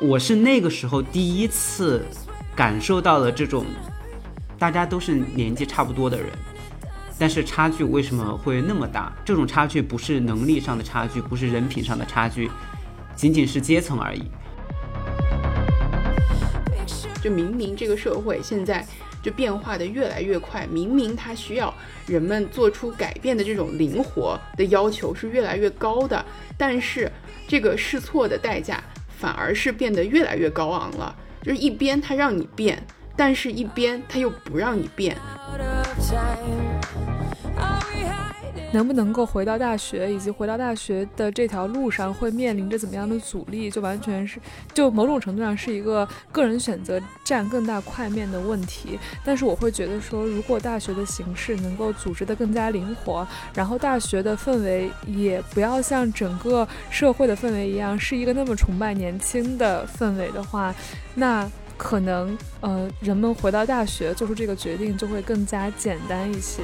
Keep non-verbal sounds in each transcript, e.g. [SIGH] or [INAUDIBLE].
我是那个时候第一次感受到了这种，大家都是年纪差不多的人，但是差距为什么会那么大？这种差距不是能力上的差距，不是人品上的差距，仅仅是阶层而已。就明明这个社会现在就变化的越来越快，明明它需要人们做出改变的这种灵活的要求是越来越高的，但是这个试错的代价反而是变得越来越高昂了。就是一边它让你变，但是一边它又不让你变。能不能够回到大学，以及回到大学的这条路上会面临着怎么样的阻力，就完全是，就某种程度上是一个个人选择占更大块面的问题。但是我会觉得说，如果大学的形式能够组织的更加灵活，然后大学的氛围也不要像整个社会的氛围一样是一个那么崇拜年轻的氛围的话，那可能呃人们回到大学做出这个决定就会更加简单一些。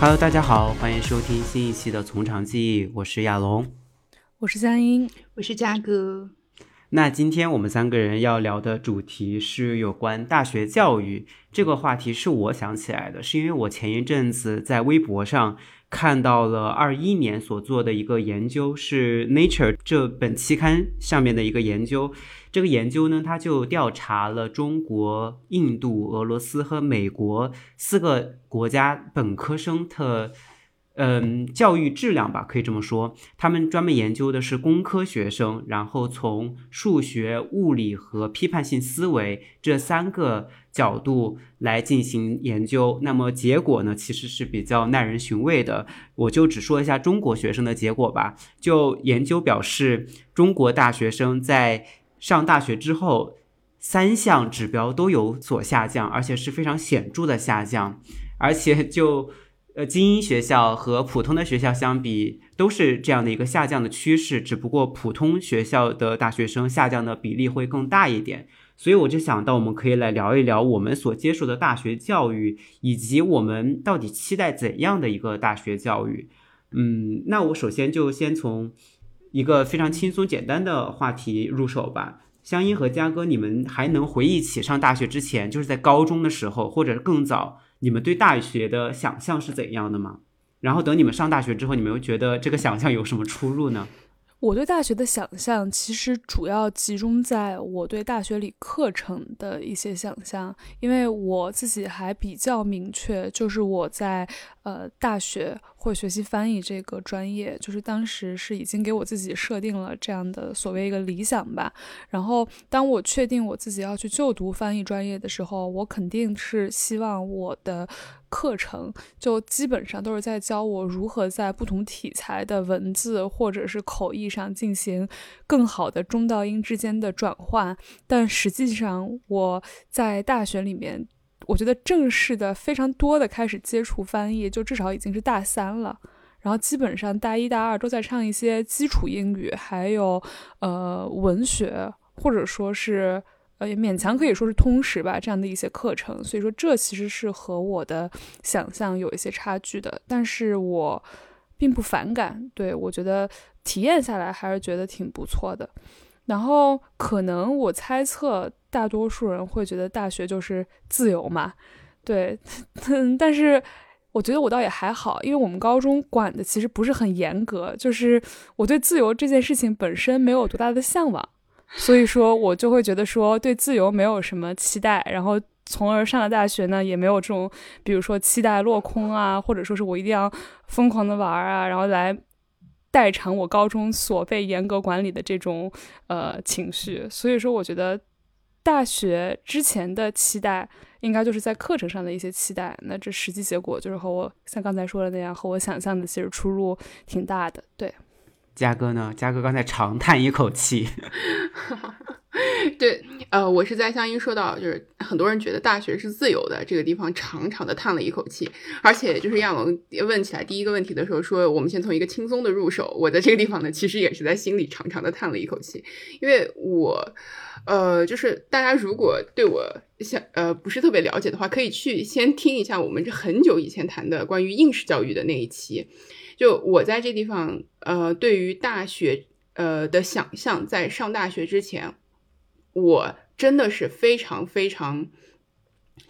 Hello，大家好，欢迎收听新一期的《从长计议》，我是亚龙，我是三英，我是嘉哥。那今天我们三个人要聊的主题是有关大学教育。这个话题是我想起来的，是因为我前一阵子在微博上。看到了二一年所做的一个研究，是 Nature 这本期刊上面的一个研究。这个研究呢，它就调查了中国、印度、俄罗斯和美国四个国家本科生的。嗯，教育质量吧，可以这么说。他们专门研究的是工科学生，然后从数学、物理和批判性思维这三个角度来进行研究。那么结果呢，其实是比较耐人寻味的。我就只说一下中国学生的结果吧。就研究表示，中国大学生在上大学之后，三项指标都有所下降，而且是非常显著的下降，而且就。呃，精英学校和普通的学校相比，都是这样的一个下降的趋势。只不过普通学校的大学生下降的比例会更大一点。所以我就想到，我们可以来聊一聊我们所接受的大学教育，以及我们到底期待怎样的一个大学教育。嗯，那我首先就先从一个非常轻松简单的话题入手吧。香音和嘉哥，你们还能回忆起上大学之前，就是在高中的时候，或者更早？你们对大学的想象是怎样的吗？然后等你们上大学之后，你们又觉得这个想象有什么出入呢？我对大学的想象其实主要集中在我对大学里课程的一些想象，因为我自己还比较明确，就是我在呃大学会学习翻译这个专业，就是当时是已经给我自己设定了这样的所谓一个理想吧。然后当我确定我自己要去就读翻译专业的时候，我肯定是希望我的。课程就基本上都是在教我如何在不同题材的文字或者是口译上进行更好的中到音之间的转换。但实际上，我在大学里面，我觉得正式的非常多的开始接触翻译，就至少已经是大三了。然后基本上大一大二都在上一些基础英语，还有呃文学，或者说是。呃，也勉强可以说是通识吧，这样的一些课程，所以说这其实是和我的想象有一些差距的，但是我并不反感，对我觉得体验下来还是觉得挺不错的。然后可能我猜测大多数人会觉得大学就是自由嘛，对，[LAUGHS] 但是我觉得我倒也还好，因为我们高中管的其实不是很严格，就是我对自由这件事情本身没有多大的向往。所以说，我就会觉得说对自由没有什么期待，然后从而上了大学呢，也没有这种，比如说期待落空啊，或者说是我一定要疯狂的玩啊，然后来代偿我高中所被严格管理的这种呃情绪。所以说，我觉得大学之前的期待，应该就是在课程上的一些期待。那这实际结果就是和我像刚才说的那样，和我想象的其实出入挺大的，对。嘉哥呢？嘉哥刚才长叹一口气。[LAUGHS] 对，呃，我是在香音说到，就是很多人觉得大学是自由的，这个地方长长的叹了一口气。而且就是亚龙问起来第一个问题的时候，说我们先从一个轻松的入手。我在这个地方呢，其实也是在心里长长的叹了一口气，因为我，呃，就是大家如果对我想呃不是特别了解的话，可以去先听一下我们这很久以前谈的关于应试教育的那一期。就我在这地方，呃，对于大学呃的想象，在上大学之前。我真的是非常非常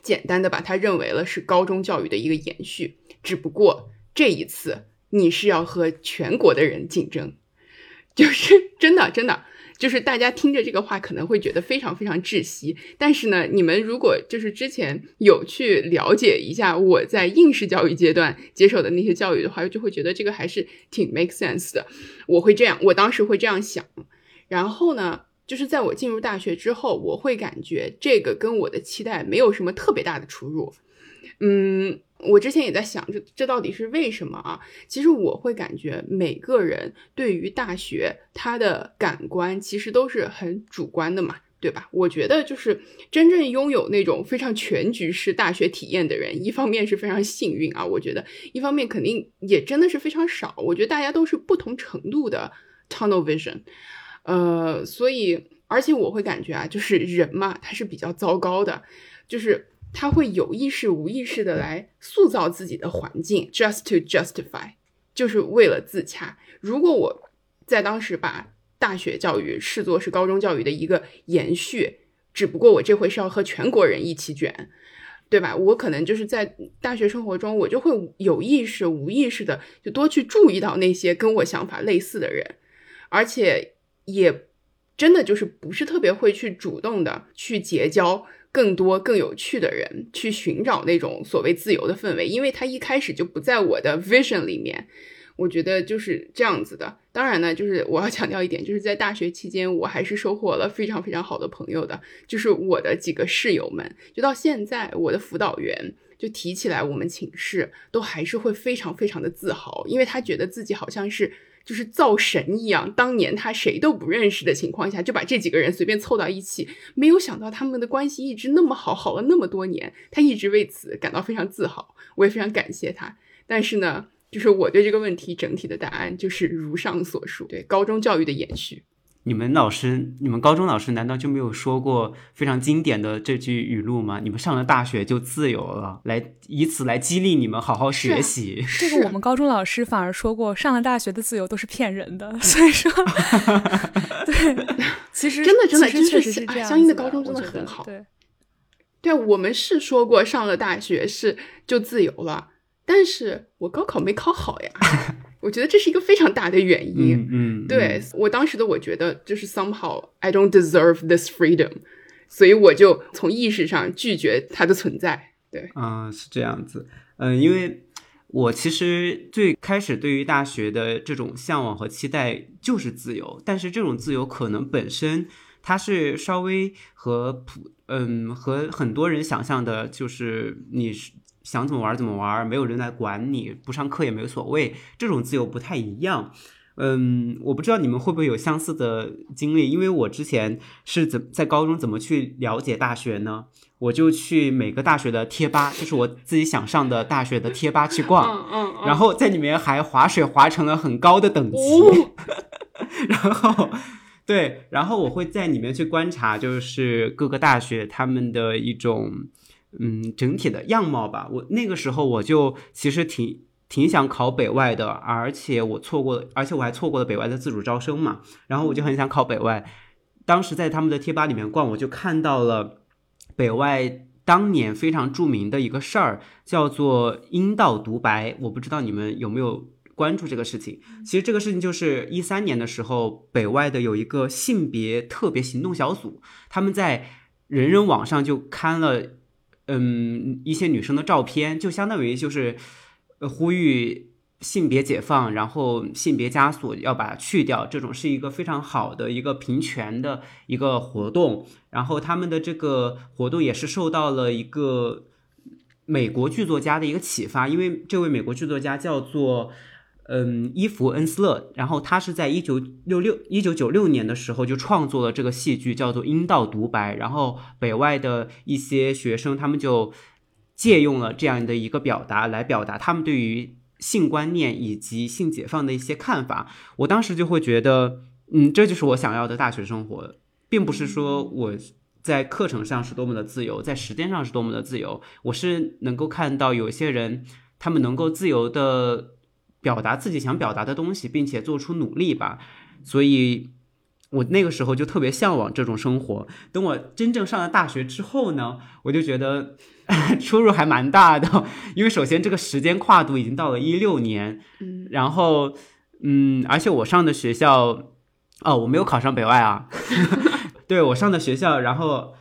简单的把它认为了是高中教育的一个延续，只不过这一次你是要和全国的人竞争，[LAUGHS] 就是真的真的就是大家听着这个话可能会觉得非常非常窒息，但是呢，你们如果就是之前有去了解一下我在应试教育阶段接受的那些教育的话，就会觉得这个还是挺 make sense 的。我会这样，我当时会这样想，然后呢？就是在我进入大学之后，我会感觉这个跟我的期待没有什么特别大的出入。嗯，我之前也在想，这这到底是为什么啊？其实我会感觉每个人对于大学他的感官其实都是很主观的嘛，对吧？我觉得就是真正拥有那种非常全局式大学体验的人，一方面是非常幸运啊，我觉得一方面肯定也真的是非常少。我觉得大家都是不同程度的 tunnel vision。呃，所以，而且我会感觉啊，就是人嘛，他是比较糟糕的，就是他会有意识、无意识的来塑造自己的环境，just to justify，就是为了自洽。如果我在当时把大学教育视作是高中教育的一个延续，只不过我这回是要和全国人一起卷，对吧？我可能就是在大学生活中，我就会有意识、无意识的就多去注意到那些跟我想法类似的人，而且。也真的就是不是特别会去主动的去结交更多更有趣的人，去寻找那种所谓自由的氛围，因为他一开始就不在我的 vision 里面。我觉得就是这样子的。当然呢，就是我要强调一点，就是在大学期间，我还是收获了非常非常好的朋友的，就是我的几个室友们，就到现在，我的辅导员就提起来我们寝室，都还是会非常非常的自豪，因为他觉得自己好像是。就是造神一样，当年他谁都不认识的情况下，就把这几个人随便凑到一起，没有想到他们的关系一直那么好，好了那么多年，他一直为此感到非常自豪，我也非常感谢他。但是呢，就是我对这个问题整体的答案就是如上所述，对高中教育的延续。你们老师，你们高中老师难道就没有说过非常经典的这句语录吗？你们上了大学就自由了，来以此来激励你们好好学习。这个我们高中老师反而说过，上了大学的自由都是骗人的。所以说，[LAUGHS] 对，其实真的真的确实是这样。相应的高中真的很好。对，对我们是说过上了大学是就自由了，但是我高考没考好呀。我觉得这是一个非常大的原因。嗯，对我当时的我觉得就是 somehow I don't deserve this freedom，所以我就从意识上拒绝它的存在。对，啊，是这样子。嗯，因为我其实最开始对于大学的这种向往和期待就是自由，但是这种自由可能本身它是稍微和普嗯和很多人想象的，就是你是。想怎么玩怎么玩，没有人来管你，不上课也没有所谓，这种自由不太一样。嗯，我不知道你们会不会有相似的经历，因为我之前是怎在高中怎么去了解大学呢？我就去每个大学的贴吧，就是我自己想上的大学的贴吧去逛，嗯嗯，然后在里面还划水划成了很高的等级，[LAUGHS] 然后对，然后我会在里面去观察，就是各个大学他们的一种。嗯，整体的样貌吧。我那个时候我就其实挺挺想考北外的，而且我错过，而且我还错过了北外的自主招生嘛。然后我就很想考北外。当时在他们的贴吧里面逛，我就看到了北外当年非常著名的一个事儿，叫做阴道独白。我不知道你们有没有关注这个事情。其实这个事情就是一三年的时候，北外的有一个性别特别行动小组，他们在人人网上就刊了。嗯，一些女生的照片，就相当于就是呼吁性别解放，然后性别枷锁要把它去掉，这种是一个非常好的一个平权的一个活动。然后他们的这个活动也是受到了一个美国剧作家的一个启发，因为这位美国剧作家叫做嗯，伊芙恩斯勒，然后他是在一九六六一九九六年的时候就创作了这个戏剧，叫做《阴道独白》。然后北外的一些学生，他们就借用了这样的一个表达来表达他们对于性观念以及性解放的一些看法。我当时就会觉得，嗯，这就是我想要的大学生活，并不是说我在课程上是多么的自由，在时间上是多么的自由，我是能够看到有些人他们能够自由的。表达自己想表达的东西，并且做出努力吧。所以，我那个时候就特别向往这种生活。等我真正上了大学之后呢，我就觉得 [LAUGHS] 出入还蛮大的。因为首先这个时间跨度已经到了一六年，嗯，然后，嗯，而且我上的学校，哦，我没有考上北外啊。[LAUGHS] 对我上的学校，然后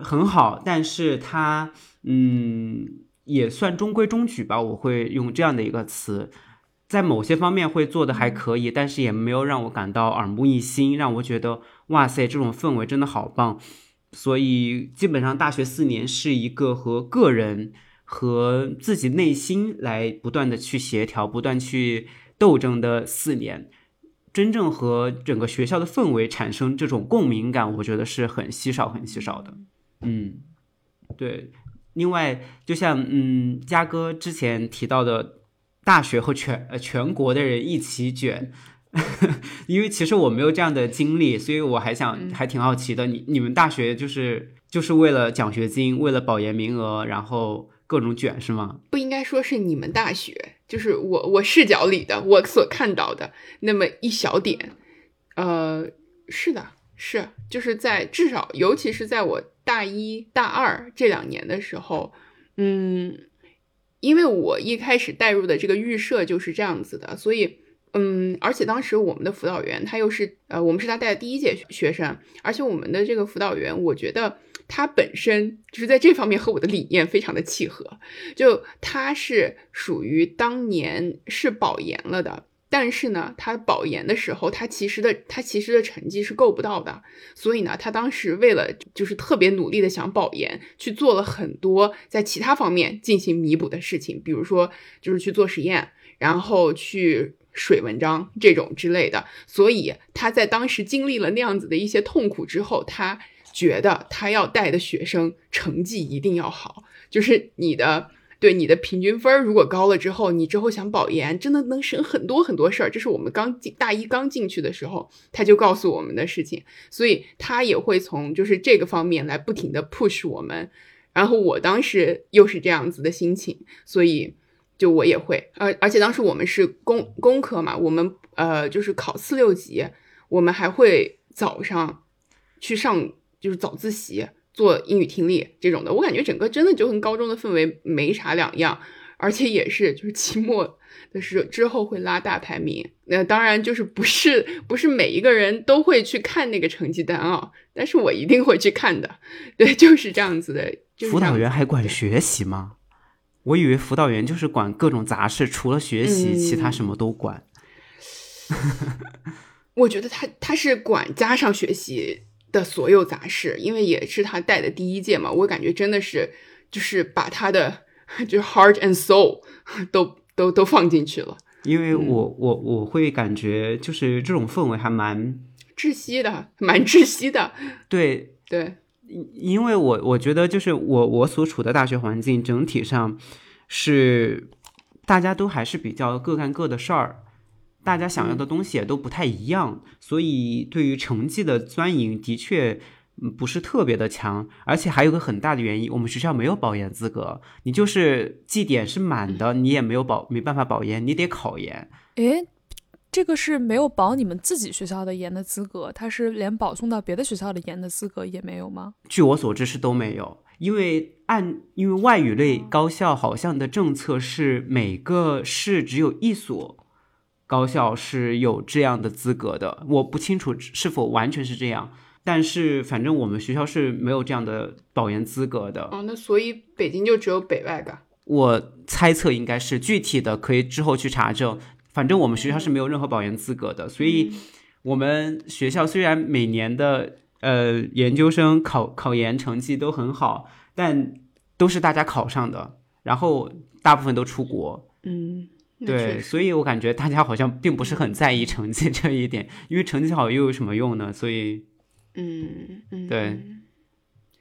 很好，但是它，嗯，也算中规中矩吧。我会用这样的一个词。在某些方面会做的还可以，但是也没有让我感到耳目一新，让我觉得哇塞，这种氛围真的好棒。所以基本上大学四年是一个和个人和自己内心来不断的去协调、不断去斗争的四年。真正和整个学校的氛围产生这种共鸣感，我觉得是很稀少、很稀少的。嗯，对。另外，就像嗯，嘉哥之前提到的。大学和全呃全国的人一起卷，[LAUGHS] 因为其实我没有这样的经历，所以我还想还挺好奇的。你你们大学就是就是为了奖学金，为了保研名额，然后各种卷是吗？不应该说是你们大学，就是我我视角里的我所看到的那么一小点。呃，是的，是就是在至少，尤其是在我大一大二这两年的时候，嗯。因为我一开始带入的这个预设就是这样子的，所以，嗯，而且当时我们的辅导员他又是，呃，我们是他带的第一届学生，而且我们的这个辅导员，我觉得他本身就是在这方面和我的理念非常的契合，就他是属于当年是保研了的。但是呢，他保研的时候，他其实的他其实的成绩是够不到的，所以呢，他当时为了就是特别努力的想保研，去做了很多在其他方面进行弥补的事情，比如说就是去做实验，然后去水文章这种之类的。所以他在当时经历了那样子的一些痛苦之后，他觉得他要带的学生成绩一定要好，就是你的。对你的平均分如果高了之后，你之后想保研，真的能省很多很多事儿。这是我们刚进大一刚进去的时候，他就告诉我们的事情，所以他也会从就是这个方面来不停的 push 我们。然后我当时又是这样子的心情，所以就我也会，而而且当时我们是工工科嘛，我们呃就是考四六级，我们还会早上去上就是早自习。做英语听力这种的，我感觉整个真的就跟高中的氛围没啥两样，而且也是就是期末的时候之后会拉大排名。那当然就是不是不是每一个人都会去看那个成绩单啊，但是我一定会去看的。对，就是这样子的。辅导员还管学习吗？我以为辅导员就是管各种杂事，除了学习，其他什么都管。[LAUGHS] 我觉得他他是管加上学习。的所有杂事，因为也是他带的第一届嘛，我感觉真的是就是把他的就 heart and soul [LAUGHS] 都都都放进去了。因为我我我会感觉就是这种氛围还蛮窒息的，蛮窒息的。对 [LAUGHS] 对，因为我我觉得就是我我所处的大学环境整体上是大家都还是比较各干各的事儿。大家想要的东西也都不太一样，所以对于成绩的钻营的确不是特别的强，而且还有个很大的原因，我们学校没有保研资格，你就是绩点是满的，你也没有保没办法保研，你得考研。诶，这个是没有保你们自己学校的研的资格，他是连保送到别的学校的研的资格也没有吗？据我所知是都没有，因为按因为外语类高校好像的政策是每个市只有一所。高校是有这样的资格的，我不清楚是否完全是这样，但是反正我们学校是没有这样的保研资格的。哦，那所以北京就只有北外吧？我猜测应该是具体的，可以之后去查证。反正我们学校是没有任何保研资格的，所以我们学校虽然每年的呃研究生考考研成绩都很好，但都是大家考上的，然后大部分都出国。嗯。对，所以我感觉大家好像并不是很在意成绩这一点，因为成绩好又有什么用呢？所以，嗯嗯，对，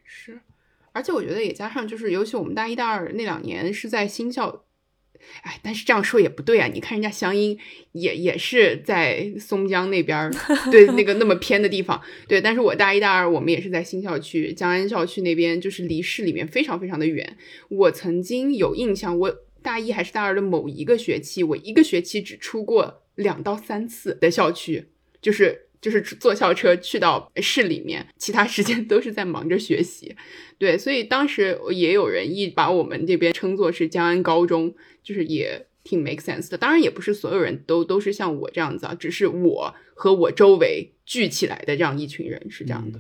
是，而且我觉得也加上就是，尤其我们大一、大二那两年是在新校。哎，但是这样说也不对啊！你看人家湘音也也是在松江那边，对那个那么偏的地方，对。但是我大一大二我们也是在新校区江安校区那边，就是离市里面非常非常的远。我曾经有印象，我大一还是大二的某一个学期，我一个学期只出过两到三次的校区，就是。就是坐校车去到市里面，其他时间都是在忙着学习。对，所以当时也有人一把我们这边称作是江安高中，就是也挺 make sense 的。当然，也不是所有人都都是像我这样子啊，只是我和我周围聚起来的这样一群人是这样的。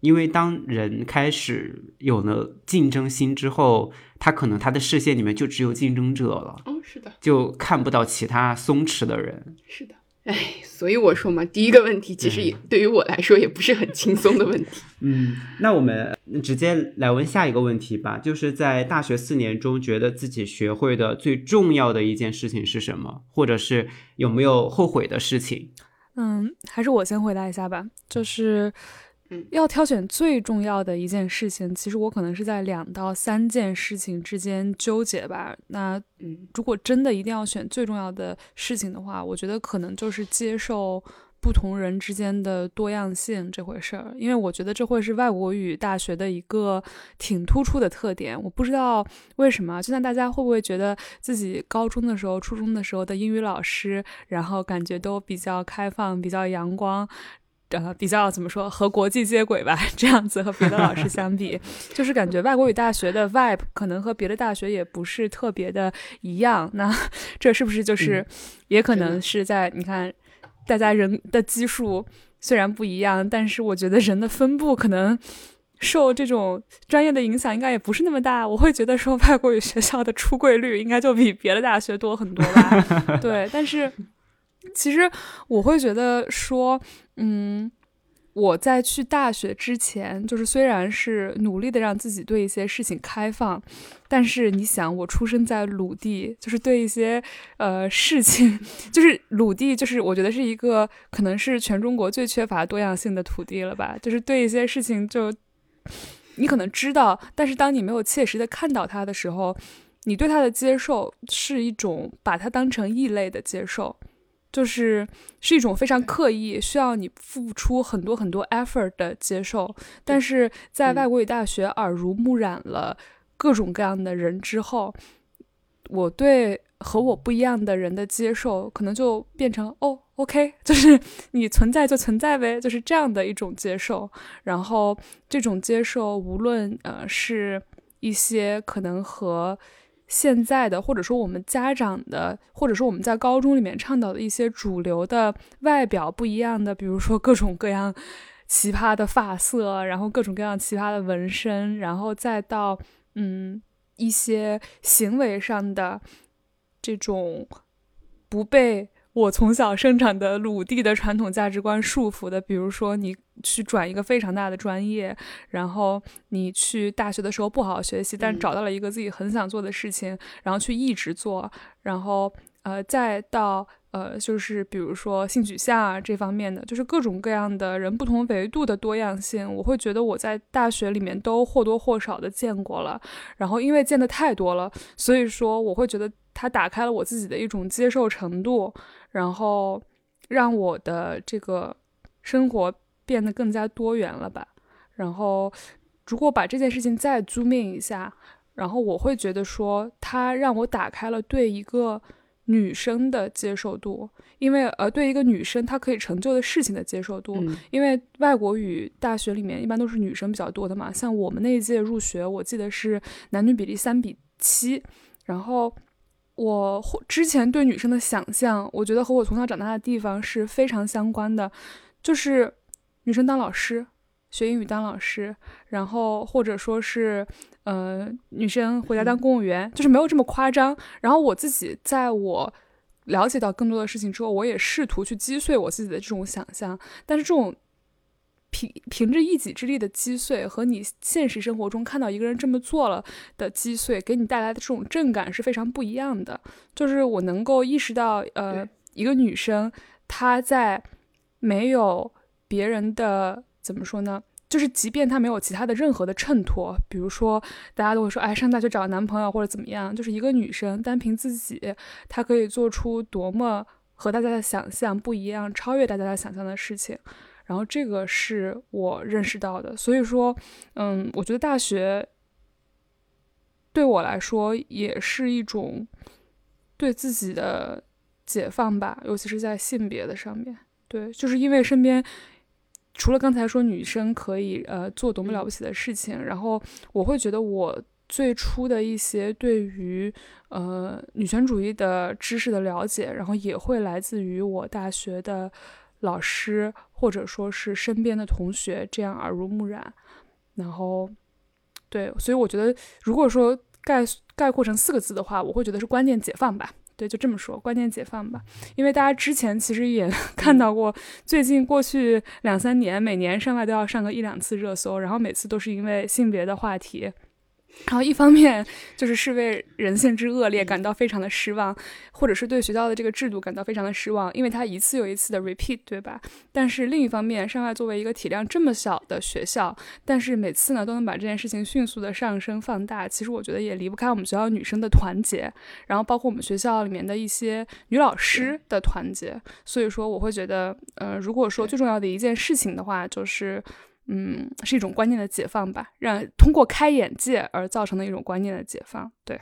因为当人开始有了竞争心之后，他可能他的视线里面就只有竞争者了。哦，是的，就看不到其他松弛的人。是的。哎，所以我说嘛，第一个问题其实也对于我来说也不是很轻松的问题。[LAUGHS] 嗯，那我们直接来问下一个问题吧，就是在大学四年中，觉得自己学会的最重要的一件事情是什么，或者是有没有后悔的事情？嗯，还是我先回答一下吧，就是。要挑选最重要的一件事情，其实我可能是在两到三件事情之间纠结吧。那嗯，如果真的一定要选最重要的事情的话，我觉得可能就是接受不同人之间的多样性这回事儿，因为我觉得这会是外国语大学的一个挺突出的特点。我不知道为什么，就像大家会不会觉得自己高中的时候、初中的时候的英语老师，然后感觉都比较开放、比较阳光。呃，比较怎么说和国际接轨吧，[LAUGHS] 这样子和别的老师相比，[LAUGHS] 就是感觉外国语大学的 vibe 可能和别的大学也不是特别的一样。那 [LAUGHS] 这是不是就是，也可能是在你看，大家人的基数虽然不一样，但是我觉得人的分布可能受这种专业的影响应该也不是那么大。我会觉得说外国语学校的出柜率应该就比别的大学多很多吧。对，但是。其实我会觉得说，嗯，我在去大学之前，就是虽然是努力的让自己对一些事情开放，但是你想，我出生在鲁地，就是对一些呃事情，就是鲁地，就是我觉得是一个可能是全中国最缺乏多样性的土地了吧。就是对一些事情，就你可能知道，但是当你没有切实的看到它的时候，你对它的接受是一种把它当成异类的接受。就是是一种非常刻意，需要你付出很多很多 effort 的接受，但是在外国语大学耳濡目染了各种各样的人之后，我对和我不一样的人的接受，可能就变成哦，OK，就是你存在就存在呗，就是这样的一种接受。然后这种接受，无论呃是一些可能和。现在的，或者说我们家长的，或者说我们在高中里面倡导的一些主流的外表不一样的，比如说各种各样奇葩的发色，然后各种各样奇葩的纹身，然后再到嗯一些行为上的这种不被。我从小生长的鲁地的传统价值观束缚的，比如说你去转一个非常大的专业，然后你去大学的时候不好好学习，但找到了一个自己很想做的事情，然后去一直做，然后呃再到呃就是比如说性取向啊这方面的，就是各种各样的人不同维度的多样性，我会觉得我在大学里面都或多或少的见过了，然后因为见的太多了，所以说我会觉得它打开了我自己的一种接受程度。然后让我的这个生活变得更加多元了吧。然后，如果把这件事情再 zoom in 一下，然后我会觉得说，它让我打开了对一个女生的接受度，因为呃，对一个女生她可以成就的事情的接受度。因为外国语大学里面一般都是女生比较多的嘛，像我们那一届入学，我记得是男女比例三比七，然后。我之前对女生的想象，我觉得和我从小长大的地方是非常相关的，就是女生当老师，学英语当老师，然后或者说是，呃，女生回家当公务员，就是没有这么夸张。然后我自己在我了解到更多的事情之后，我也试图去击碎我自己的这种想象，但是这种凭凭着一己之力的击碎，和你现实生活中看到一个人这么做了的击碎，给你带来的这种震感是非常不一样的。就是我能够意识到，呃，一个女生她在没有别人的怎么说呢？就是即便她没有其他的任何的衬托，比如说大家都会说，哎，上大学找个男朋友或者怎么样，就是一个女生单凭自己，她可以做出多么和大家的想象不一样、超越大家的想象的事情。然后这个是我认识到的，所以说，嗯，我觉得大学对我来说也是一种对自己的解放吧，尤其是在性别的上面。对，就是因为身边除了刚才说女生可以呃做多么了不起的事情，然后我会觉得我最初的一些对于呃女权主义的知识的了解，然后也会来自于我大学的。老师或者说是身边的同学，这样耳濡目染，然后，对，所以我觉得，如果说概概括成四个字的话，我会觉得是观念解放吧。对，就这么说，观念解放吧。因为大家之前其实也 [LAUGHS] 看到过，最近过去两三年，每年上外都要上个一两次热搜，然后每次都是因为性别的话题。然后一方面就是是为人性之恶劣感到非常的失望，或者是对学校的这个制度感到非常的失望，因为它一次又一次的 repeat，对吧？但是另一方面，上外作为一个体量这么小的学校，但是每次呢都能把这件事情迅速的上升放大，其实我觉得也离不开我们学校女生的团结，然后包括我们学校里面的一些女老师的团结。所以说，我会觉得，呃，如果说最重要的一件事情的话，就是。嗯，是一种观念的解放吧，让通过开眼界而造成的一种观念的解放。对，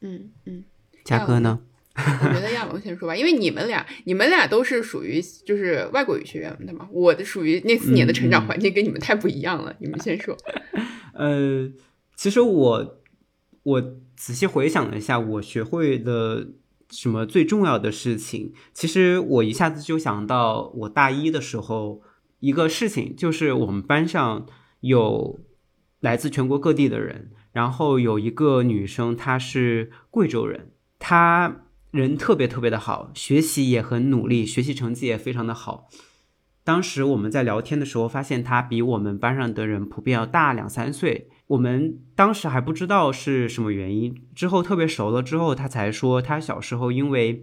嗯嗯，嘉哥呢？我觉得亚龙先说吧，因为你们俩，你们俩都是属于就是外国语学院的嘛，我的属于那四年的成长环境跟你们太不一样了。你们先说。呃，其实我我仔细回想了一下，我学会的什么最重要的事情，其实我一下子就想到我大一的时候。一个事情就是我们班上有来自全国各地的人，然后有一个女生，她是贵州人，她人特别特别的好，学习也很努力，学习成绩也非常的好。当时我们在聊天的时候，发现她比我们班上的人普遍要大两三岁。我们当时还不知道是什么原因，之后特别熟了之后，她才说她小时候因为。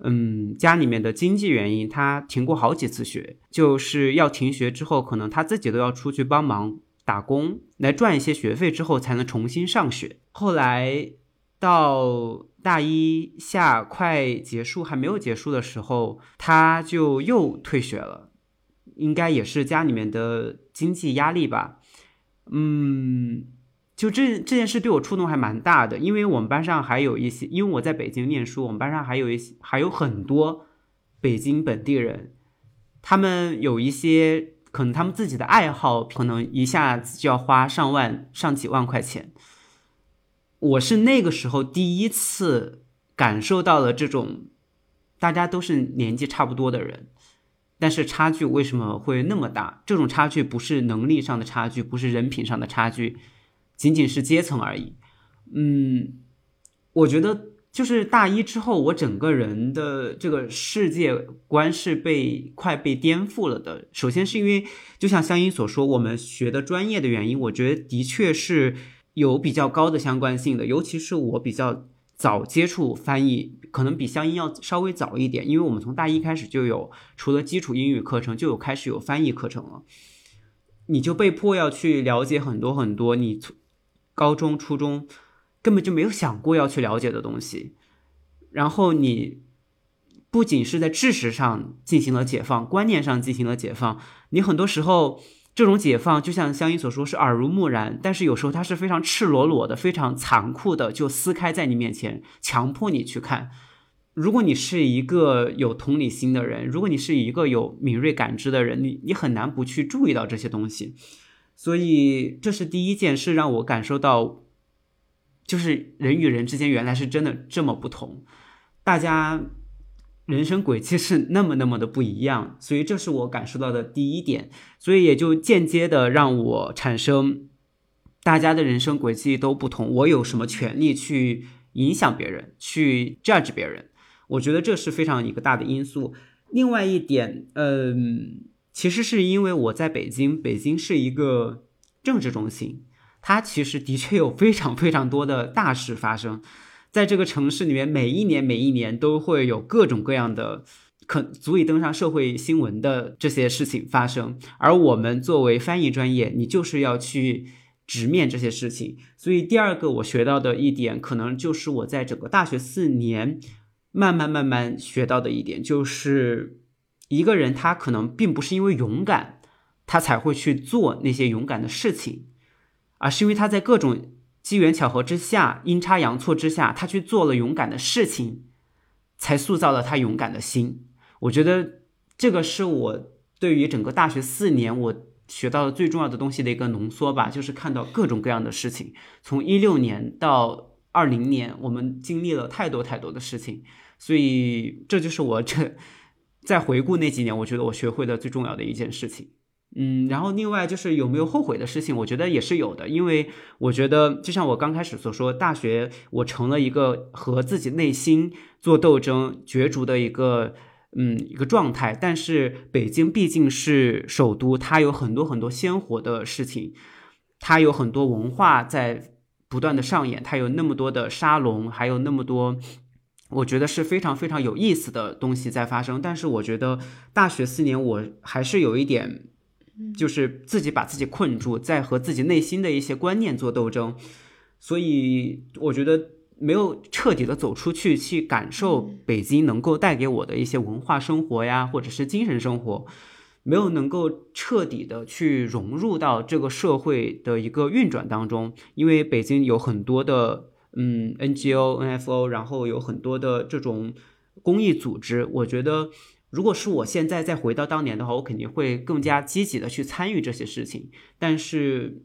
嗯，家里面的经济原因，他停过好几次学，就是要停学之后，可能他自己都要出去帮忙打工来赚一些学费，之后才能重新上学。后来到大一下快结束还没有结束的时候，他就又退学了，应该也是家里面的经济压力吧。嗯。就这这件事对我触动还蛮大的，因为我们班上还有一些，因为我在北京念书，我们班上还有一些还有很多北京本地人，他们有一些可能他们自己的爱好，可能一下子就要花上万上几万块钱。我是那个时候第一次感受到了这种，大家都是年纪差不多的人，但是差距为什么会那么大？这种差距不是能力上的差距，不是人品上的差距。仅仅是阶层而已，嗯，我觉得就是大一之后，我整个人的这个世界观是被快被颠覆了的。首先是因为，就像香音所说，我们学的专业的原因，我觉得的确是有比较高的相关性的。尤其是我比较早接触翻译，可能比香音要稍微早一点，因为我们从大一开始就有，除了基础英语课程，就有开始有翻译课程了，你就被迫要去了解很多很多你。高中、初中根本就没有想过要去了解的东西，然后你不仅是在知识上进行了解放，观念上进行了解放，你很多时候这种解放就像香音所说是耳濡目染，但是有时候它是非常赤裸裸的、非常残酷的，就撕开在你面前，强迫你去看。如果你是一个有同理心的人，如果你是一个有敏锐感知的人，你你很难不去注意到这些东西。所以，这是第一件事让我感受到，就是人与人之间原来是真的这么不同，大家人生轨迹是那么那么的不一样。所以，这是我感受到的第一点。所以，也就间接的让我产生，大家的人生轨迹都不同，我有什么权利去影响别人，去 judge 别人？我觉得这是非常一个大的因素。另外一点，嗯。其实是因为我在北京，北京是一个政治中心，它其实的确有非常非常多的大事发生，在这个城市里面，每一年每一年都会有各种各样的可足以登上社会新闻的这些事情发生，而我们作为翻译专业，你就是要去直面这些事情。所以第二个我学到的一点，可能就是我在整个大学四年慢慢慢慢学到的一点，就是一个人他可能并不是因为勇敢，他才会去做那些勇敢的事情，而是因为他在各种机缘巧合之下、阴差阳错之下，他去做了勇敢的事情，才塑造了他勇敢的心。我觉得这个是我对于整个大学四年我学到的最重要的东西的一个浓缩吧，就是看到各种各样的事情。从一六年到二零年，我们经历了太多太多的事情，所以这就是我这在回顾那几年，我觉得我学会的最重要的一件事情。嗯，然后另外就是有没有后悔的事情，我觉得也是有的，因为我觉得就像我刚开始所说，大学我成了一个和自己内心做斗争、角逐的一个。嗯，一个状态，但是北京毕竟是首都，它有很多很多鲜活的事情，它有很多文化在不断的上演，它有那么多的沙龙，还有那么多，我觉得是非常非常有意思的东西在发生。但是我觉得大学四年，我还是有一点，就是自己把自己困住，在和自己内心的一些观念做斗争，所以我觉得。没有彻底的走出去，去感受北京能够带给我的一些文化生活呀，或者是精神生活，没有能够彻底的去融入到这个社会的一个运转当中。因为北京有很多的嗯 NGO、NFO，然后有很多的这种公益组织。我觉得，如果是我现在再回到当年的话，我肯定会更加积极的去参与这些事情。但是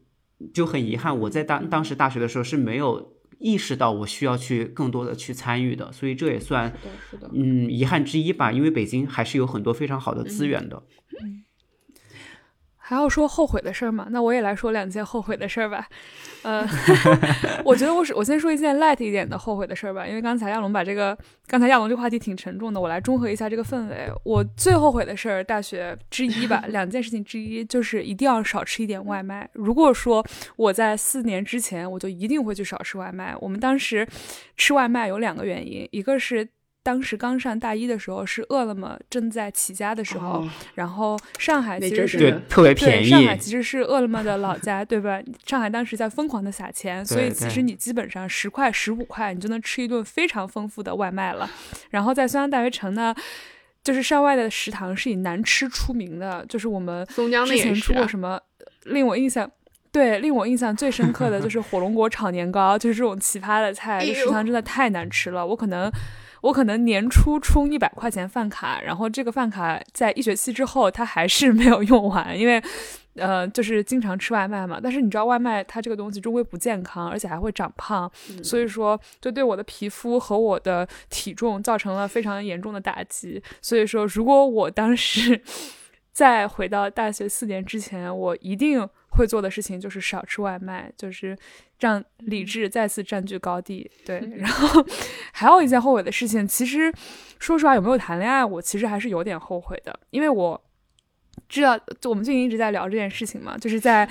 就很遗憾，我在当当时大学的时候是没有。意识到我需要去更多的去参与的，所以这也算嗯遗憾之一吧。因为北京还是有很多非常好的资源的。还要说后悔的事儿吗？那我也来说两件后悔的事儿吧。呃，[LAUGHS] 我觉得我是我先说一件 light 一点的后悔的事儿吧。因为刚才亚龙把这个刚才亚龙这个话题挺沉重的，我来中和一下这个氛围。我最后悔的事儿，大学之一吧，[LAUGHS] 两件事情之一就是一定要少吃一点外卖。如果说我在四年之前，我就一定会去少吃外卖。我们当时吃外卖有两个原因，一个是。当时刚上大一的时候，是饿了么正在起家的时候，然后上海其实是特别便宜。上海其实是饿了么的老家，对吧？上海当时在疯狂的撒钱，所以其实你基本上十块、十五块，你就能吃一顿非常丰富的外卖了。然后在松江大学城呢，就是上外的食堂是以难吃出名的，就是我们松江之前出过什么，令我印象对令我印象最深刻的就是火龙果炒年糕，就是这种奇葩的菜，这食堂真的太难吃了，我可能。我可能年初充一百块钱饭卡，然后这个饭卡在一学期之后它还是没有用完，因为，呃，就是经常吃外卖嘛。但是你知道外卖它这个东西终归不健康，而且还会长胖，所以说就对我的皮肤和我的体重造成了非常严重的打击。所以说，如果我当时 [LAUGHS] 再回到大学四年之前，我一定会做的事情就是少吃外卖，就是。让理智再次占据高地，对。然后还有一件后悔的事情，其实说实话，有没有谈恋爱，我其实还是有点后悔的，因为我知道，就我们最近一直在聊这件事情嘛，就是在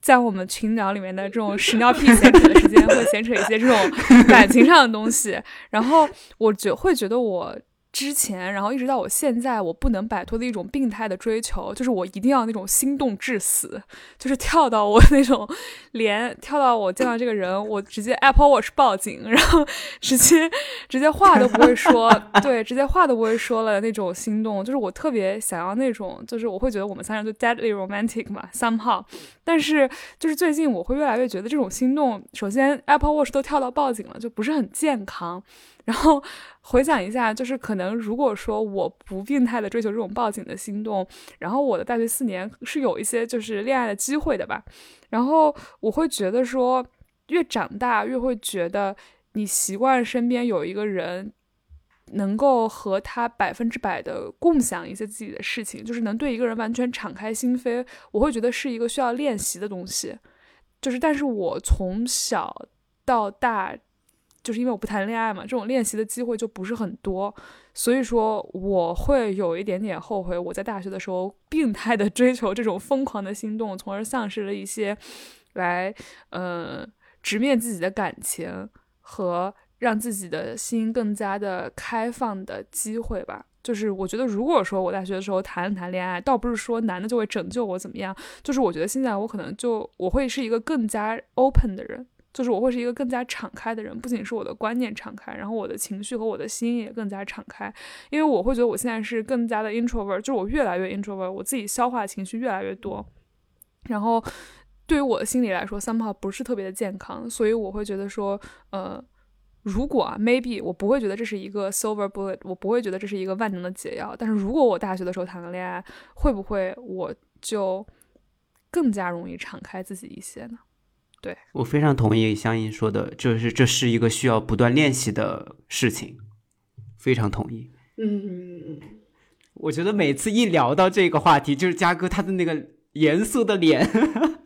在我们群聊里面的这种屎尿屁闲扯的时间，会闲扯一些这种感情上的东西，然后我觉会觉得我。之前，然后一直到我现在，我不能摆脱的一种病态的追求，就是我一定要那种心动致死，就是跳到我那种连跳到我见到这个人，我直接 Apple Watch 报警，然后直接直接话都不会说，[LAUGHS] 对，直接话都不会说了那种心动，就是我特别想要那种，就是我会觉得我们三人就 deadly romantic 嘛，somehow，但是就是最近我会越来越觉得这种心动，首先 Apple Watch 都跳到报警了，就不是很健康。然后回想一下，就是可能如果说我不病态的追求这种报警的心动，然后我的大学四年是有一些就是恋爱的机会的吧。然后我会觉得说，越长大越会觉得你习惯身边有一个人，能够和他百分之百的共享一些自己的事情，就是能对一个人完全敞开心扉。我会觉得是一个需要练习的东西。就是，但是我从小到大。就是因为我不谈恋爱嘛，这种练习的机会就不是很多，所以说我会有一点点后悔，我在大学的时候病态的追求这种疯狂的心动，从而丧失了一些来呃直面自己的感情和让自己的心更加的开放的机会吧。就是我觉得，如果说我大学的时候谈了谈恋爱，倒不是说男的就会拯救我怎么样，就是我觉得现在我可能就我会是一个更加 open 的人，就是我会是一个更加敞开的人，不仅是我的观念敞开，然后我的情绪和我的心也更加敞开，因为我会觉得我现在是更加的 introvert，就是我越来越 introvert，我自己消化情绪越来越多，然后对于我的心理来说，somehow 不是特别的健康，所以我会觉得说，呃。如果啊，maybe 我不会觉得这是一个 silver bullet，我不会觉得这是一个万能的解药。但是如果我大学的时候谈个恋爱，会不会我就更加容易敞开自己一些呢？对我非常同意香音说的，就是这是一个需要不断练习的事情，非常同意。嗯，我觉得每次一聊到这个话题，就是嘉哥他的那个严肃的脸。[LAUGHS]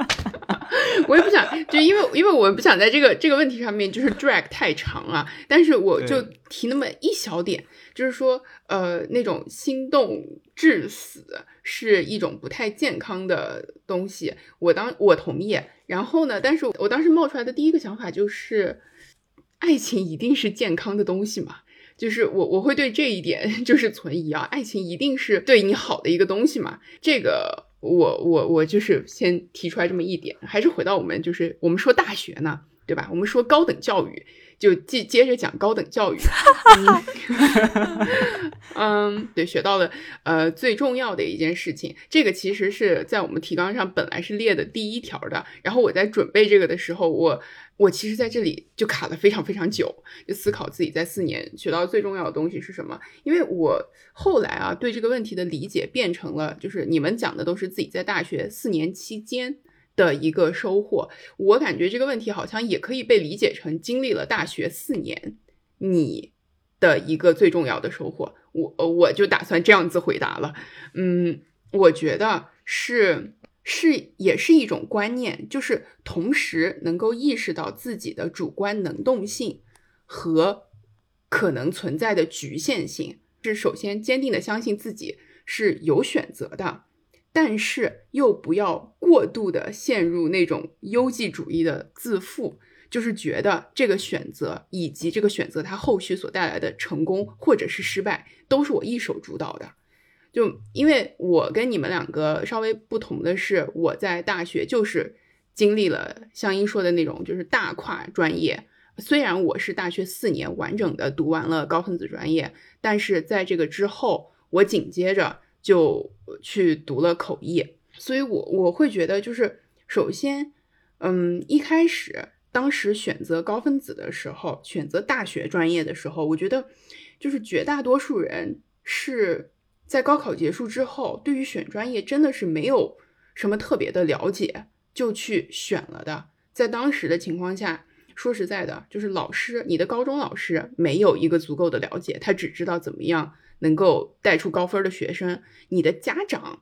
我也不想，就因为因为我不想在这个这个问题上面就是 drag 太长啊，但是我就提那么一小点，就是说，呃，那种心动致死是一种不太健康的东西，我当我同意。然后呢，但是我当时冒出来的第一个想法就是，爱情一定是健康的东西嘛？就是我我会对这一点 [LAUGHS] 就是存疑啊，爱情一定是对你好的一个东西嘛？这个。我我我就是先提出来这么一点，还是回到我们就是我们说大学呢，对吧？我们说高等教育，就接接着讲高等教育。嗯，[LAUGHS] 对，学到了呃最重要的一件事情，这个其实是在我们提纲上本来是列的第一条的。然后我在准备这个的时候，我。我其实在这里就卡了非常非常久，就思考自己在四年学到最重要的东西是什么。因为我后来啊对这个问题的理解变成了，就是你们讲的都是自己在大学四年期间的一个收获。我感觉这个问题好像也可以被理解成经历了大学四年你的一个最重要的收获。我我就打算这样子回答了。嗯，我觉得是。是，也是一种观念，就是同时能够意识到自己的主观能动性和可能存在的局限性。是首先坚定的相信自己是有选择的，但是又不要过度的陷入那种优绩主义的自负，就是觉得这个选择以及这个选择它后续所带来的成功或者是失败都是我一手主导的。就因为我跟你们两个稍微不同的是，我在大学就是经历了像英说的那种，就是大跨专业。虽然我是大学四年完整的读完了高分子专业，但是在这个之后，我紧接着就去读了口译。所以，我我会觉得，就是首先，嗯，一开始当时选择高分子的时候，选择大学专业的时候，我觉得就是绝大多数人是。在高考结束之后，对于选专业真的是没有什么特别的了解，就去选了的。在当时的情况下，说实在的，就是老师，你的高中老师没有一个足够的了解，他只知道怎么样能够带出高分的学生。你的家长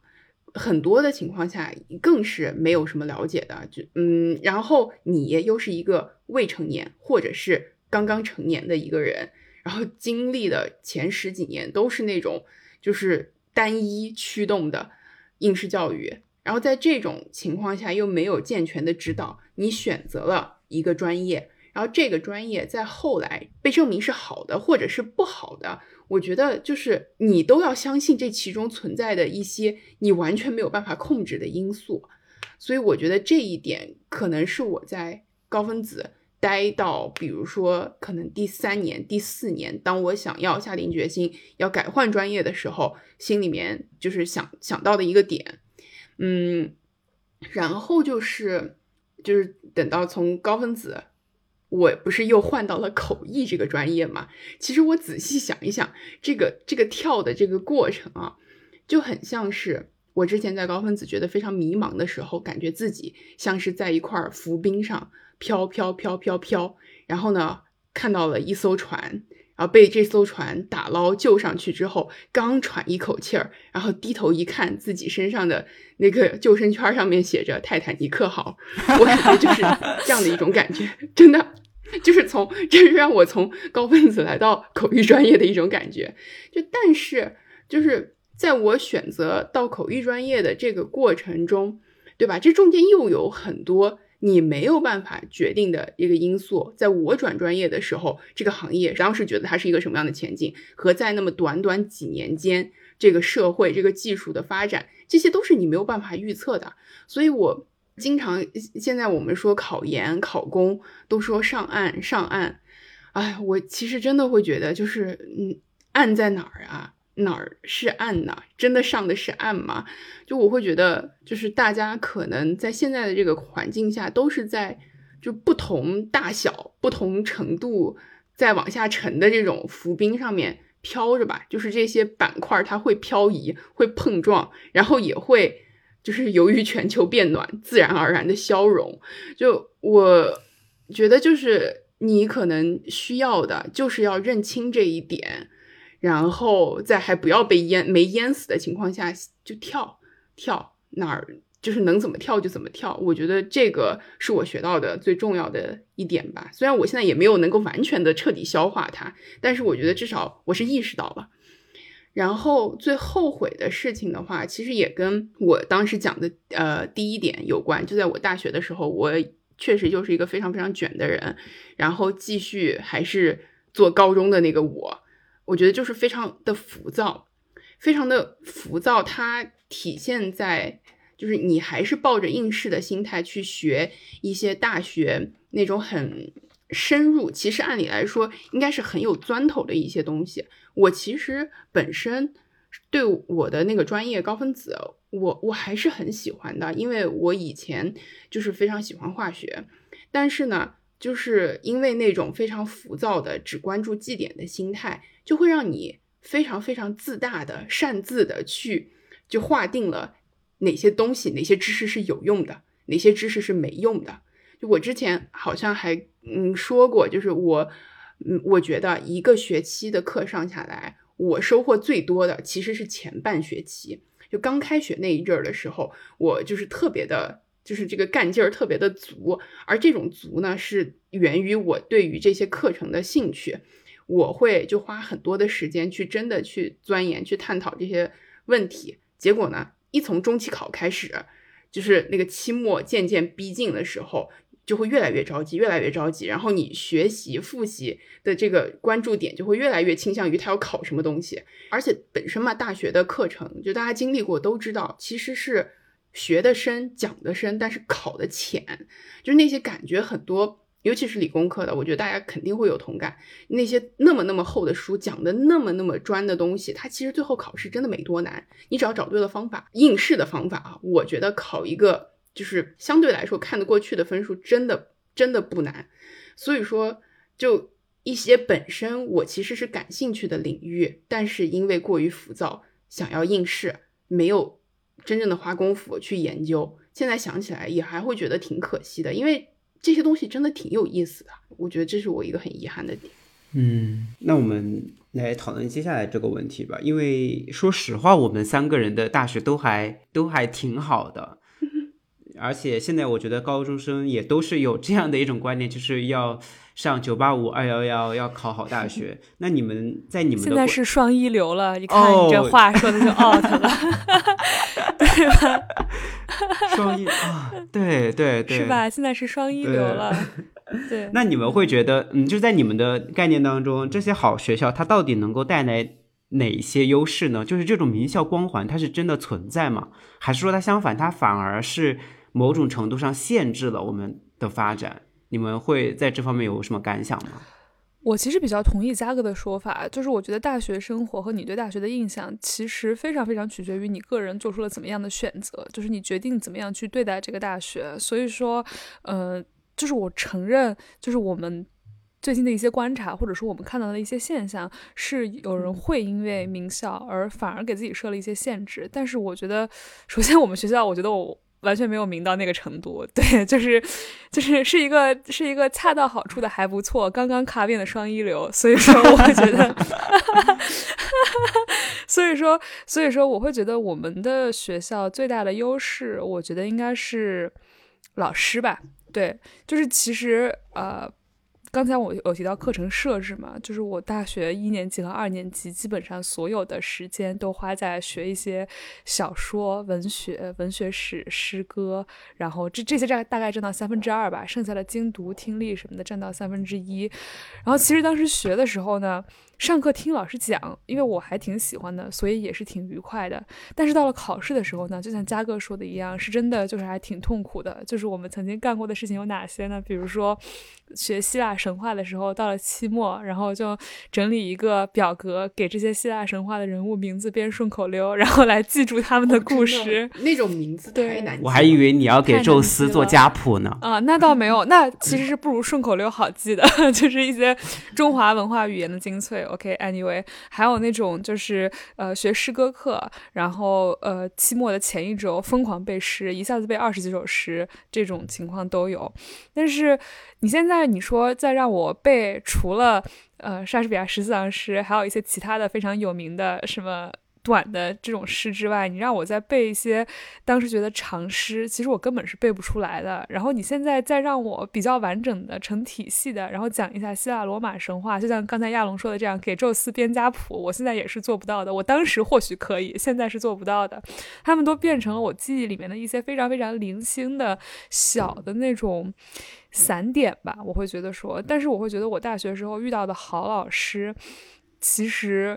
很多的情况下更是没有什么了解的，就嗯，然后你又是一个未成年或者是刚刚成年的一个人，然后经历的前十几年都是那种。就是单一驱动的应试教育，然后在这种情况下又没有健全的指导，你选择了一个专业，然后这个专业在后来被证明是好的或者是不好的，我觉得就是你都要相信这其中存在的一些你完全没有办法控制的因素，所以我觉得这一点可能是我在高分子。待到比如说可能第三年、第四年，当我想要下定决心要改换专业的时候，心里面就是想想到的一个点，嗯，然后就是就是等到从高分子，我不是又换到了口译这个专业嘛？其实我仔细想一想，这个这个跳的这个过程啊，就很像是我之前在高分子觉得非常迷茫的时候，感觉自己像是在一块浮冰上。飘飘飘飘飘，然后呢，看到了一艘船，然后被这艘船打捞救上去之后，刚喘一口气儿，然后低头一看，自己身上的那个救生圈上面写着“泰坦尼克号”，我感觉就是这样的一种感觉，真的就是从这是让我从高分子来到口译专业的一种感觉。就但是就是在我选择到口译专业的这个过程中，对吧？这中间又有很多你没有办法决定的一个因素。在我转专业的时候，这个行业当时觉得它是一个什么样的前景，和在那么短短几年间，这个社会这个技术的发展，这些都是你没有办法预测的。所以我。经常现在我们说考研考公都说上岸上岸，哎，我其实真的会觉得就是嗯，岸在哪儿啊？哪儿是岸呢？真的上的是岸吗？就我会觉得就是大家可能在现在的这个环境下都是在就不同大小、不同程度在往下沉的这种浮冰上面飘着吧。就是这些板块它会漂移、会碰撞，然后也会。就是由于全球变暖，自然而然的消融。就我觉得，就是你可能需要的，就是要认清这一点，然后在还不要被淹没淹死的情况下，就跳跳哪儿，就是能怎么跳就怎么跳。我觉得这个是我学到的最重要的一点吧。虽然我现在也没有能够完全的彻底消化它，但是我觉得至少我是意识到了。然后最后悔的事情的话，其实也跟我当时讲的呃第一点有关。就在我大学的时候，我确实就是一个非常非常卷的人，然后继续还是做高中的那个我，我觉得就是非常的浮躁，非常的浮躁。它体现在就是你还是抱着应试的心态去学一些大学那种很。深入其实按理来说应该是很有钻头的一些东西。我其实本身对我的那个专业高分子，我我还是很喜欢的，因为我以前就是非常喜欢化学。但是呢，就是因为那种非常浮躁的只关注绩点的心态，就会让你非常非常自大的擅自的去就划定了哪些东西、哪些知识是有用的，哪些知识是没用的。就我之前好像还。嗯，说过，就是我，嗯，我觉得一个学期的课上下来，我收获最多的其实是前半学期，就刚开学那一阵儿的时候，我就是特别的，就是这个干劲儿特别的足，而这种足呢，是源于我对于这些课程的兴趣，我会就花很多的时间去真的去钻研、去探讨这些问题，结果呢，一从中期考开始，就是那个期末渐渐逼近的时候。就会越来越着急，越来越着急，然后你学习复习的这个关注点就会越来越倾向于他要考什么东西，而且本身嘛，大学的课程就大家经历过都知道，其实是学的深，讲的深，但是考的浅，就是那些感觉很多，尤其是理工科的，我觉得大家肯定会有同感，那些那么那么厚的书讲的那么那么专的东西，它其实最后考试真的没多难，你只要找对了方法，应试的方法啊，我觉得考一个。就是相对来说看得过去的分数，真的真的不难。所以说，就一些本身我其实是感兴趣的领域，但是因为过于浮躁，想要应试，没有真正的花功夫去研究。现在想起来也还会觉得挺可惜的，因为这些东西真的挺有意思的。我觉得这是我一个很遗憾的点。嗯，那我们来讨论接下来这个问题吧。因为说实话，我们三个人的大学都还都还挺好的。[LAUGHS] 而且现在我觉得高中生也都是有这样的一种观念，就是要上九八五二幺幺，要考好大学。[LAUGHS] 那你们在你们现在是双一流了，你看你这话说的就 [LAUGHS] out 了，对吧？双一啊，对对对，是吧？现在是双一流了，对。那你们会觉得，嗯，就在你们的概念当中，这些好学校它到底能够带来哪些优势呢？就是这种名校光环，它是真的存在吗？还是说它相反，它反而是？某种程度上限制了我们的发展，你们会在这方面有什么感想吗？我其实比较同意嘉哥的说法，就是我觉得大学生活和你对大学的印象，其实非常非常取决于你个人做出了怎么样的选择，就是你决定怎么样去对待这个大学。所以说，呃，就是我承认，就是我们最近的一些观察，或者说我们看到的一些现象，是有人会因为名校而反而给自己设了一些限制。但是我觉得，首先我们学校，我觉得我。完全没有明到那个程度，[LAUGHS] 对，就是，就是是一个是一个恰到好处的还不错，刚刚卡变的双一流，所以说我觉得，[LAUGHS] 所以说所以说我会觉得我们的学校最大的优势，我觉得应该是老师吧，对，就是其实呃。刚才我有提到课程设置嘛，就是我大学一年级和二年级基本上所有的时间都花在学一些小说、文学、文学史、诗歌，然后这这些占大概占到三分之二吧，剩下的精读、听力什么的占到三分之一。然后其实当时学的时候呢。上课听老师讲，因为我还挺喜欢的，所以也是挺愉快的。但是到了考试的时候呢，就像嘉哥说的一样，是真的就是还挺痛苦的。就是我们曾经干过的事情有哪些呢？比如说学希腊神话的时候，到了期末，然后就整理一个表格，给这些希腊神话的人物名字编顺口溜，然后来记住他们的故事。那种名字太难记。我还以为你要给宙斯做家谱呢。啊，那倒没有，那其实是不如顺口溜好记的，[LAUGHS] 就是一些中华文化语言的精粹。OK，Anyway，还有那种就是呃学诗歌课，然后呃期末的前一周疯狂背诗，一下子背二十几首诗，这种情况都有。但是你现在你说再让我背，除了呃莎士比亚十四行诗，还有一些其他的非常有名的什么。短的这种诗之外，你让我再背一些当时觉得长诗，其实我根本是背不出来的。然后你现在再让我比较完整的、成体系的，然后讲一下希腊罗马神话，就像刚才亚龙说的这样，给宙斯编家谱，我现在也是做不到的。我当时或许可以，现在是做不到的。他们都变成了我记忆里面的一些非常非常零星的小的那种散点吧。我会觉得说，但是我会觉得我大学时候遇到的好老师，其实。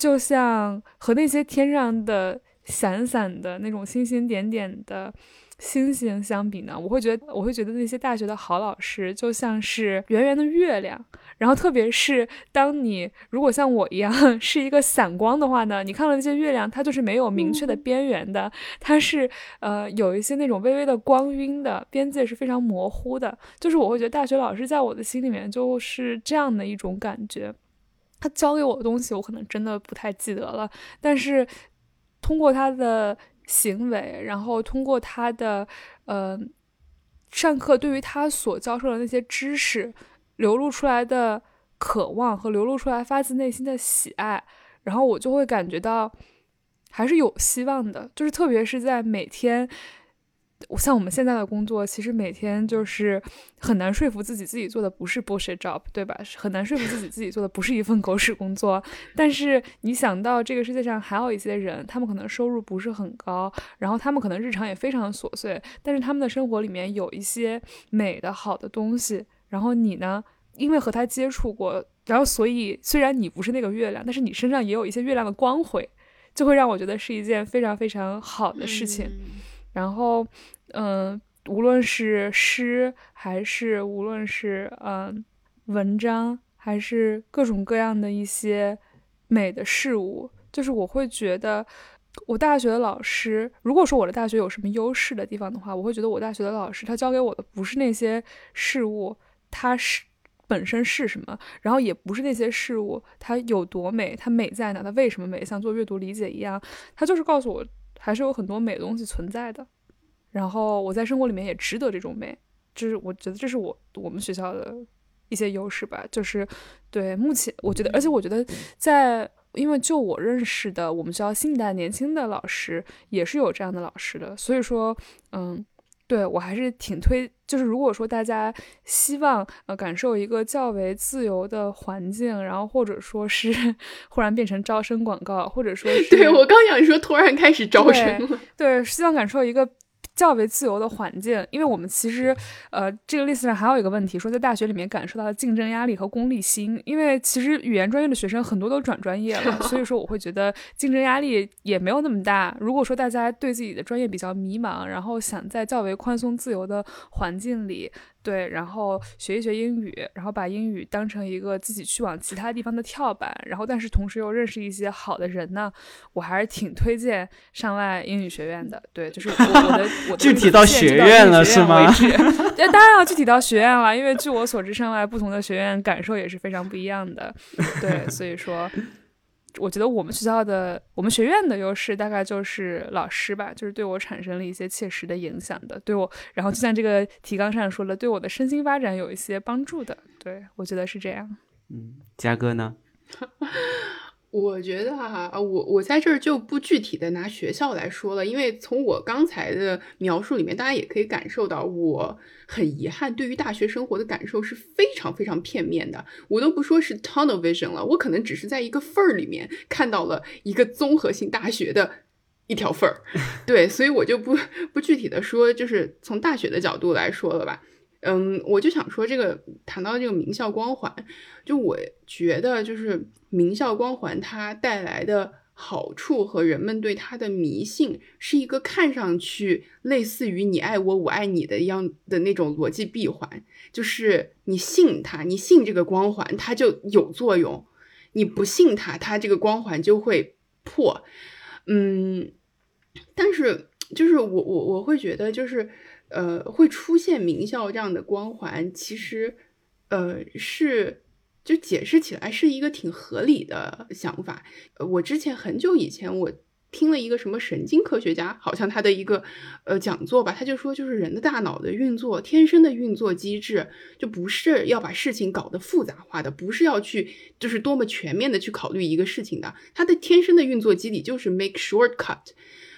就像和那些天上的闪闪的那种星星点点的星星相比呢，我会觉得我会觉得那些大学的好老师就像是圆圆的月亮。然后特别是当你如果像我一样 [LAUGHS] 是一个散光的话呢，你看到那些月亮，它就是没有明确的边缘的，它是呃有一些那种微微的光晕的边界是非常模糊的。就是我会觉得大学老师在我的心里面就是这样的一种感觉。他教给我的东西，我可能真的不太记得了。但是通过他的行为，然后通过他的呃上课，对于他所教授的那些知识流露出来的渴望和流露出来发自内心的喜爱，然后我就会感觉到还是有希望的。就是特别是在每天。像我们现在的工作，其实每天就是很难说服自己自己做的不是 bullshit job，对吧？很难说服自己自己做的不是一份狗屎工作。但是你想到这个世界上还有一些人，他们可能收入不是很高，然后他们可能日常也非常琐碎，但是他们的生活里面有一些美的好的东西。然后你呢，因为和他接触过，然后所以虽然你不是那个月亮，但是你身上也有一些月亮的光辉，就会让我觉得是一件非常非常好的事情。然后，嗯，无论是诗，还是无论是嗯文章，还是各种各样的一些美的事物，就是我会觉得，我大学的老师，如果说我的大学有什么优势的地方的话，我会觉得我大学的老师他教给我的不是那些事物，它是本身是什么，然后也不是那些事物它有多美，它美在哪，它为什么美，像做阅读理解一样，他就是告诉我。还是有很多美的东西存在的，然后我在生活里面也值得这种美，就是我觉得这是我我们学校的一些优势吧。就是对目前我觉得，而且我觉得在因为就我认识的我们学校新一代年轻的老师也是有这样的老师的，所以说嗯。对我还是挺推，就是如果说大家希望呃感受一个较为自由的环境，然后或者说是 [LAUGHS] 忽然变成招生广告，或者说是对我刚想说突然开始招生了，对，希望感受一个。较为自由的环境，因为我们其实，呃，这个 list 上还有一个问题，说在大学里面感受到的竞争压力和功利心。因为其实语言专业的学生很多都转专业了，所以说我会觉得竞争压力也没有那么大。如果说大家对自己的专业比较迷茫，然后想在较为宽松自由的环境里。对，然后学一学英语，然后把英语当成一个自己去往其他地方的跳板，然后但是同时又认识一些好的人呢，我还是挺推荐上外英语学院的。对，就是我的我的具体到学院了是吗？[LAUGHS] 那当然要具体到学院了，因为据我所知，上外不同的学院感受也是非常不一样的。对，所以说。我觉得我们学校的我们学院的优势大概就是老师吧，就是对我产生了一些切实的影响的，对我，然后就像这个提纲上说了，对我的身心发展有一些帮助的，对我觉得是这样。嗯，嘉哥呢？[LAUGHS] 我觉得哈，我我在这儿就不具体的拿学校来说了，因为从我刚才的描述里面，大家也可以感受到，我很遗憾，对于大学生活的感受是非常非常片面的。我都不说是 tunnel vision 了，我可能只是在一个缝儿里面看到了一个综合性大学的一条缝儿，[LAUGHS] 对，所以我就不不具体的说，就是从大学的角度来说了吧。嗯，我就想说，这个谈到这个名校光环，就我觉得，就是名校光环它带来的好处和人们对它的迷信，是一个看上去类似于“你爱我，我爱你”的一样的那种逻辑闭环，就是你信它，你信这个光环，它就有作用；你不信它，它这个光环就会破。嗯，但是就是我我我会觉得就是。呃，会出现名校这样的光环，其实，呃，是就解释起来是一个挺合理的想法。我之前很久以前，我听了一个什么神经科学家，好像他的一个呃讲座吧，他就说，就是人的大脑的运作，天生的运作机制，就不是要把事情搞得复杂化的，不是要去就是多么全面的去考虑一个事情的，它的天生的运作机理就是 make shortcut，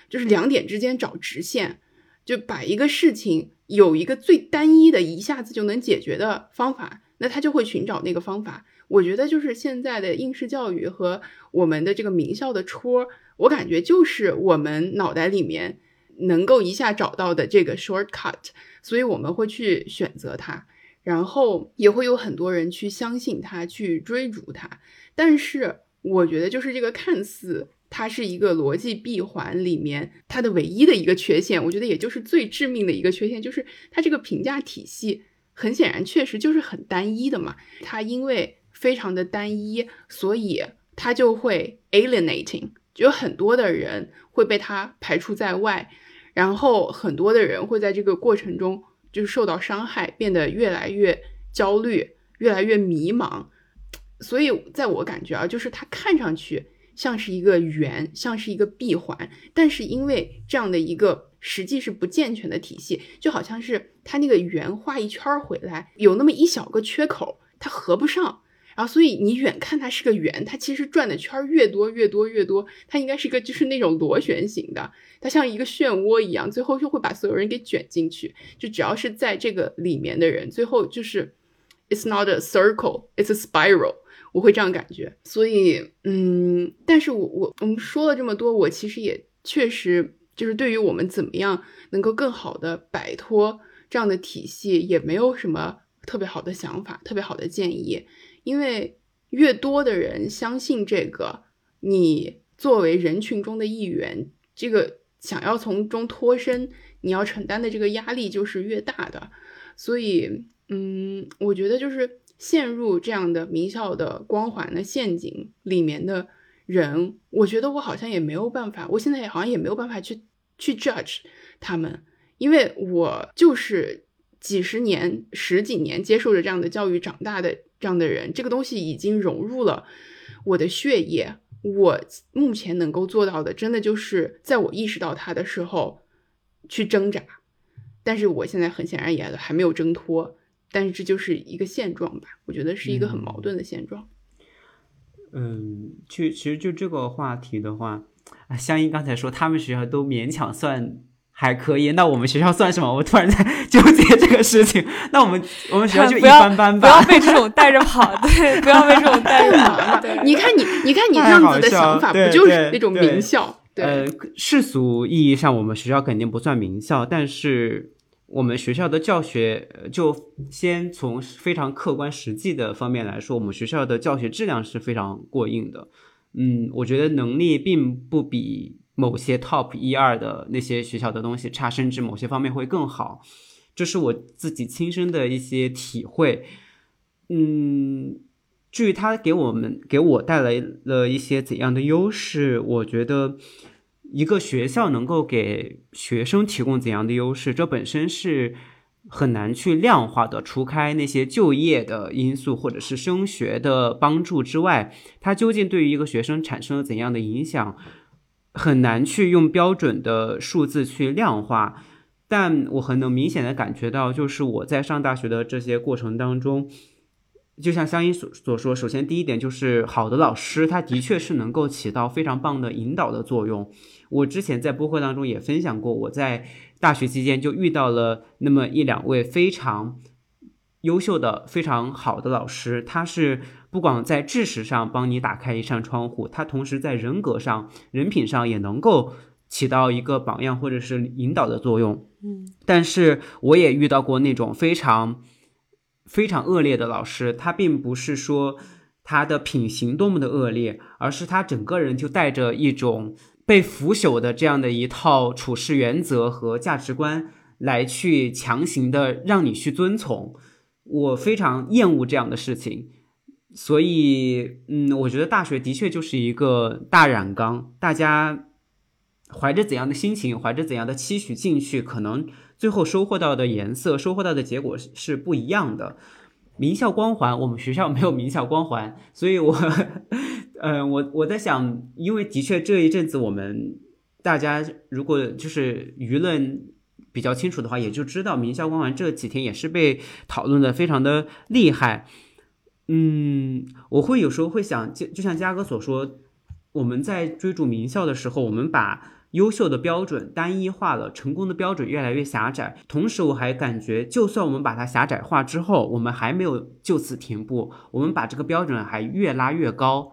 就是两点之间找直线。就把一个事情有一个最单一的、一下子就能解决的方法，那他就会寻找那个方法。我觉得就是现在的应试教育和我们的这个名校的戳，我感觉就是我们脑袋里面能够一下找到的这个 shortcut，所以我们会去选择它，然后也会有很多人去相信它，去追逐它。但是我觉得就是这个看似。它是一个逻辑闭环里面它的唯一的一个缺陷，我觉得也就是最致命的一个缺陷，就是它这个评价体系很显然确实就是很单一的嘛。它因为非常的单一，所以它就会 alienating，有很多的人会被它排除在外，然后很多的人会在这个过程中就是受到伤害，变得越来越焦虑，越来越迷茫。所以在我感觉啊，就是它看上去。像是一个圆，像是一个闭环，但是因为这样的一个实际是不健全的体系，就好像是它那个圆画一圈回来，有那么一小个缺口，它合不上，然后所以你远看它是个圆，它其实转的圈越多越多越多，它应该是一个就是那种螺旋形的，它像一个漩涡一样，最后就会把所有人给卷进去，就只要是在这个里面的人，最后就是，it's not a circle，it's a spiral。我会这样感觉，所以，嗯，但是我我我们说了这么多，我其实也确实就是对于我们怎么样能够更好的摆脱这样的体系，也没有什么特别好的想法，特别好的建议，因为越多的人相信这个，你作为人群中的一员，这个想要从中脱身，你要承担的这个压力就是越大的，所以，嗯，我觉得就是。陷入这样的名校的光环的陷阱里面的人，我觉得我好像也没有办法，我现在也好像也没有办法去去 judge 他们，因为我就是几十年、十几年接受着这样的教育长大的这样的人，这个东西已经融入了我的血液。我目前能够做到的，真的就是在我意识到它的时候去挣扎，但是我现在很显然也还没有挣脱。但是这就是一个现状吧，我觉得是一个很矛盾的现状。嗯，就其实就这个话题的话，啊，香音刚才说他们学校都勉强算还可以，那我们学校算什么？我突然在 [LAUGHS] 纠结这个事情。那我们我们学校就 [LAUGHS] 一般般吧。不要被这种带着跑，[LAUGHS] 对，不要被这种带着跑。对，你看你，你看你这样子的想法，不就是那种名校？呃，世俗意义上，我们学校肯定不算名校，但是。我们学校的教学，就先从非常客观实际的方面来说，我们学校的教学质量是非常过硬的。嗯，我觉得能力并不比某些 top 一二的那些学校的东西差，甚至某些方面会更好。这是我自己亲身的一些体会。嗯，至于他给我们给我带来了一些怎样的优势，我觉得。一个学校能够给学生提供怎样的优势，这本身是很难去量化的。除开那些就业的因素或者是升学的帮助之外，它究竟对于一个学生产生了怎样的影响，很难去用标准的数字去量化。但我很能明显的感觉到，就是我在上大学的这些过程当中，就像香音所所说，首先第一点就是好的老师，他的确是能够起到非常棒的引导的作用。我之前在播客当中也分享过，我在大学期间就遇到了那么一两位非常优秀的、非常好的老师，他是不光在知识上帮你打开一扇窗户，他同时在人格上、人品上也能够起到一个榜样或者是引导的作用。嗯，但是我也遇到过那种非常。非常恶劣的老师，他并不是说他的品行多么的恶劣，而是他整个人就带着一种被腐朽的这样的一套处事原则和价值观来去强行的让你去遵从。我非常厌恶这样的事情，所以，嗯，我觉得大学的确就是一个大染缸，大家怀着怎样的心情，怀着怎样的期许进去，可能。最后收获到的颜色，收获到的结果是不一样的。名校光环，我们学校没有名校光环，[LAUGHS] 所以我，[LAUGHS] 呃，我我在想，因为的确这一阵子我们大家如果就是舆论比较清楚的话，也就知道名校光环这几天也是被讨论的非常的厉害。嗯，我会有时候会想，就就像嘉哥所说，我们在追逐名校的时候，我们把。优秀的标准单一化了，成功的标准越来越狭窄。同时，我还感觉，就算我们把它狭窄化之后，我们还没有就此停步，我们把这个标准还越拉越高。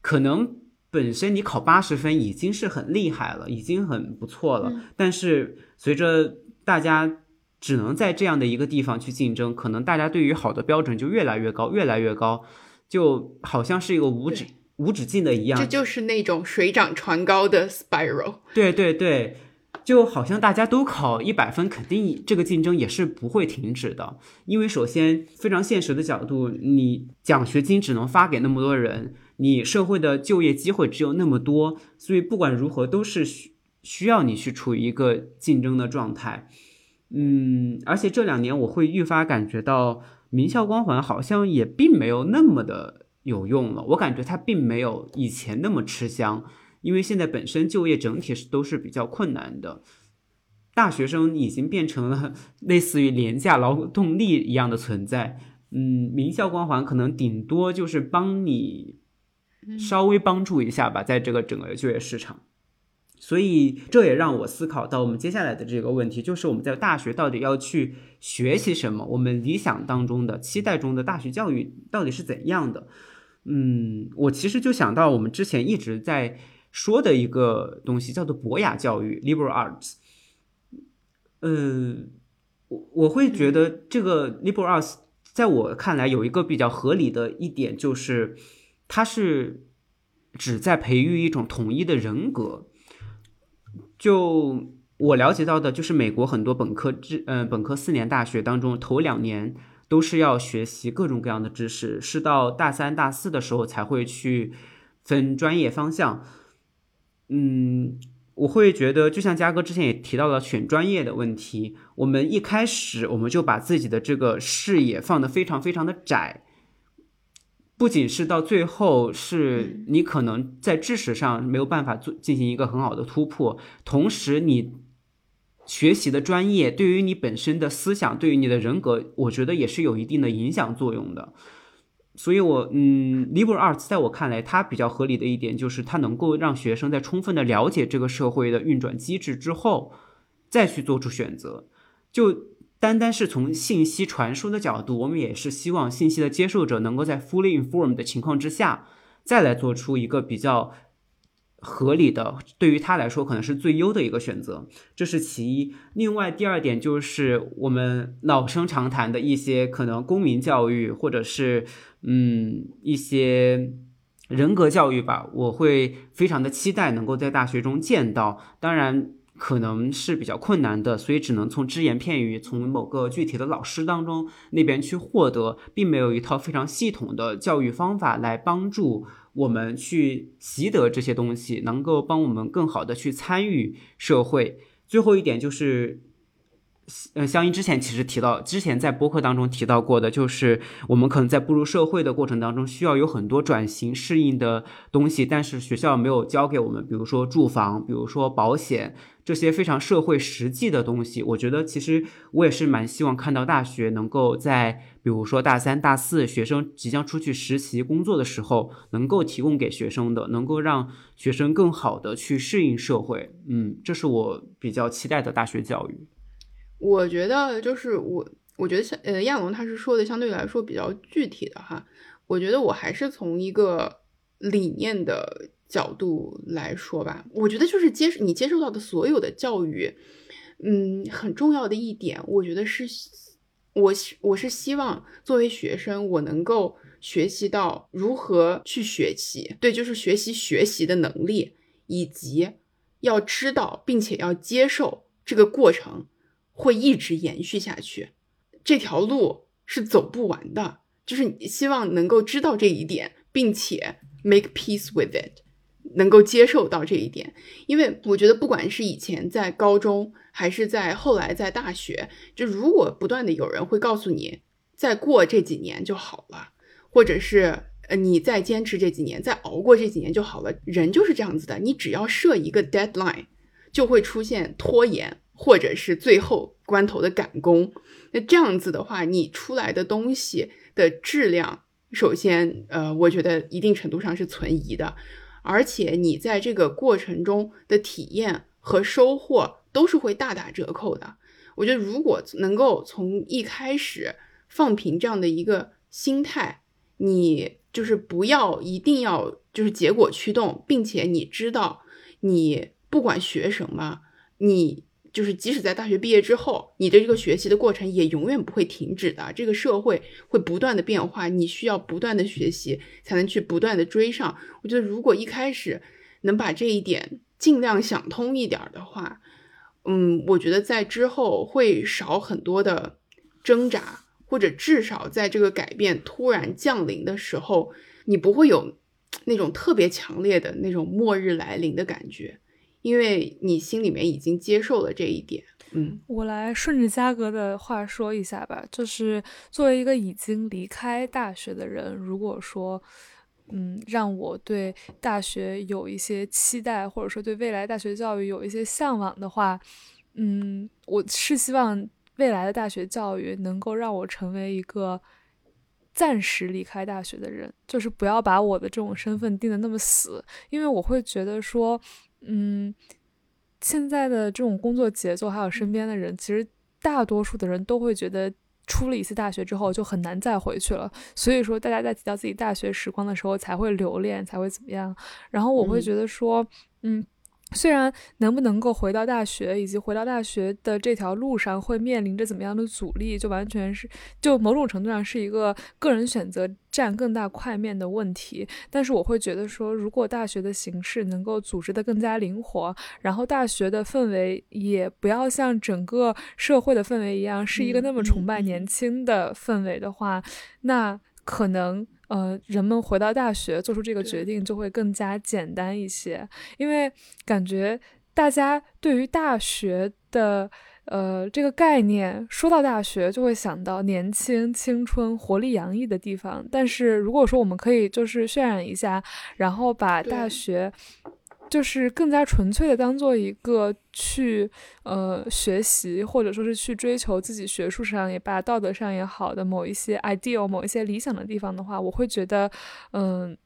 可能本身你考八十分已经是很厉害了，已经很不错了。但是随着大家只能在这样的一个地方去竞争，可能大家对于好的标准就越来越高，越来越高，就好像是一个无止。无止境的一样，这就是那种水涨船高的 spiral。对对对，就好像大家都考一百分，肯定这个竞争也是不会停止的。因为首先，非常现实的角度，你奖学金只能发给那么多人，你社会的就业机会只有那么多，所以不管如何都是需需要你去处于一个竞争的状态。嗯，而且这两年我会愈发感觉到，名校光环好像也并没有那么的。有用了，我感觉它并没有以前那么吃香，因为现在本身就业整体是都是比较困难的，大学生已经变成了类似于廉价劳动力一样的存在。嗯，名校光环可能顶多就是帮你稍微帮助一下吧，在这个整个就业市场。所以这也让我思考到我们接下来的这个问题，就是我们在大学到底要去学习什么？我们理想当中的、期待中的大学教育到底是怎样的？嗯，我其实就想到我们之前一直在说的一个东西，叫做博雅教育 （liberal arts）。嗯，我我会觉得这个 liberal arts 在我看来有一个比较合理的一点，就是它是只在培育一种统一的人格。就我了解到的，就是美国很多本科制，嗯，本科四年大学当中头两年。都是要学习各种各样的知识，是到大三、大四的时候才会去分专业方向。嗯，我会觉得，就像嘉哥之前也提到了选专业的问题，我们一开始我们就把自己的这个视野放得非常非常的窄，不仅是到最后是你可能在知识上没有办法做进行一个很好的突破，同时你。学习的专业对于你本身的思想，对于你的人格，我觉得也是有一定的影响作用的。所以，我嗯，liberal arts 在我看来，它比较合理的一点就是，它能够让学生在充分的了解这个社会的运转机制之后，再去做出选择。就单单是从信息传输的角度，我们也是希望信息的接受者能够在 fully informed 的情况之下，再来做出一个比较。合理的，对于他来说可能是最优的一个选择，这是其一。另外，第二点就是我们老生常谈的一些可能公民教育，或者是嗯一些人格教育吧，我会非常的期待能够在大学中见到。当然，可能是比较困难的，所以只能从只言片语，从某个具体的老师当中那边去获得，并没有一套非常系统的教育方法来帮助。我们去习得这些东西，能够帮我们更好的去参与社会。最后一点就是，呃，香音之前其实提到，之前在播客当中提到过的，就是我们可能在步入社会的过程当中，需要有很多转型适应的东西，但是学校没有教给我们，比如说住房，比如说保险这些非常社会实际的东西。我觉得其实我也是蛮希望看到大学能够在，比如说大三、大四学生即将出去实习工作的时候，能够提供给学生的，能够让学生更好的去适应社会。嗯，这是我比较期待的大学教育。我觉得就是我，我觉得像呃亚龙他是说的相对来说比较具体的哈，我觉得我还是从一个理念的角度来说吧。我觉得就是接你接受到的所有的教育，嗯，很重要的一点，我觉得是，我我是希望作为学生，我能够学习到如何去学习，对，就是学习学习的能力，以及要知道并且要接受这个过程。会一直延续下去，这条路是走不完的。就是你希望能够知道这一点，并且 make peace with it，能够接受到这一点。因为我觉得，不管是以前在高中，还是在后来在大学，就如果不断的有人会告诉你，再过这几年就好了，或者是呃你再坚持这几年，再熬过这几年就好了。人就是这样子的，你只要设一个 deadline，就会出现拖延。或者是最后关头的赶工，那这样子的话，你出来的东西的质量，首先，呃，我觉得一定程度上是存疑的，而且你在这个过程中的体验和收获都是会大打折扣的。我觉得如果能够从一开始放平这样的一个心态，你就是不要一定要就是结果驱动，并且你知道，你不管学什么，你。就是即使在大学毕业之后，你的这个学习的过程也永远不会停止的。这个社会会不断的变化，你需要不断的学习，才能去不断的追上。我觉得如果一开始能把这一点尽量想通一点的话，嗯，我觉得在之后会少很多的挣扎，或者至少在这个改变突然降临的时候，你不会有那种特别强烈的那种末日来临的感觉。因为你心里面已经接受了这一点，嗯，我来顺着嘉哥的话说一下吧。就是作为一个已经离开大学的人，如果说，嗯，让我对大学有一些期待，或者说对未来大学教育有一些向往的话，嗯，我是希望未来的大学教育能够让我成为一个暂时离开大学的人，就是不要把我的这种身份定的那么死，因为我会觉得说。嗯，现在的这种工作节奏，还有身边的人，其实大多数的人都会觉得，出了一次大学之后就很难再回去了。所以说，大家在提到自己大学时光的时候，才会留恋，才会怎么样。然后我会觉得说，嗯。虽然能不能够回到大学，以及回到大学的这条路上会面临着怎么样的阻力，就完全是就某种程度上是一个个人选择占更大块面的问题。但是我会觉得说，如果大学的形式能够组织的更加灵活，然后大学的氛围也不要像整个社会的氛围一样是一个那么崇拜年轻的氛围的话，那可能。呃，人们回到大学做出这个决定就会更加简单一些，因为感觉大家对于大学的呃这个概念，说到大学就会想到年轻、青春、活力洋溢的地方。但是如果说我们可以就是渲染一下，然后把大学。就是更加纯粹的当做一个去呃学习，或者说是去追求自己学术上也罢、道德上也好的某一些 ideal、某一些理想的地方的话，我会觉得，嗯，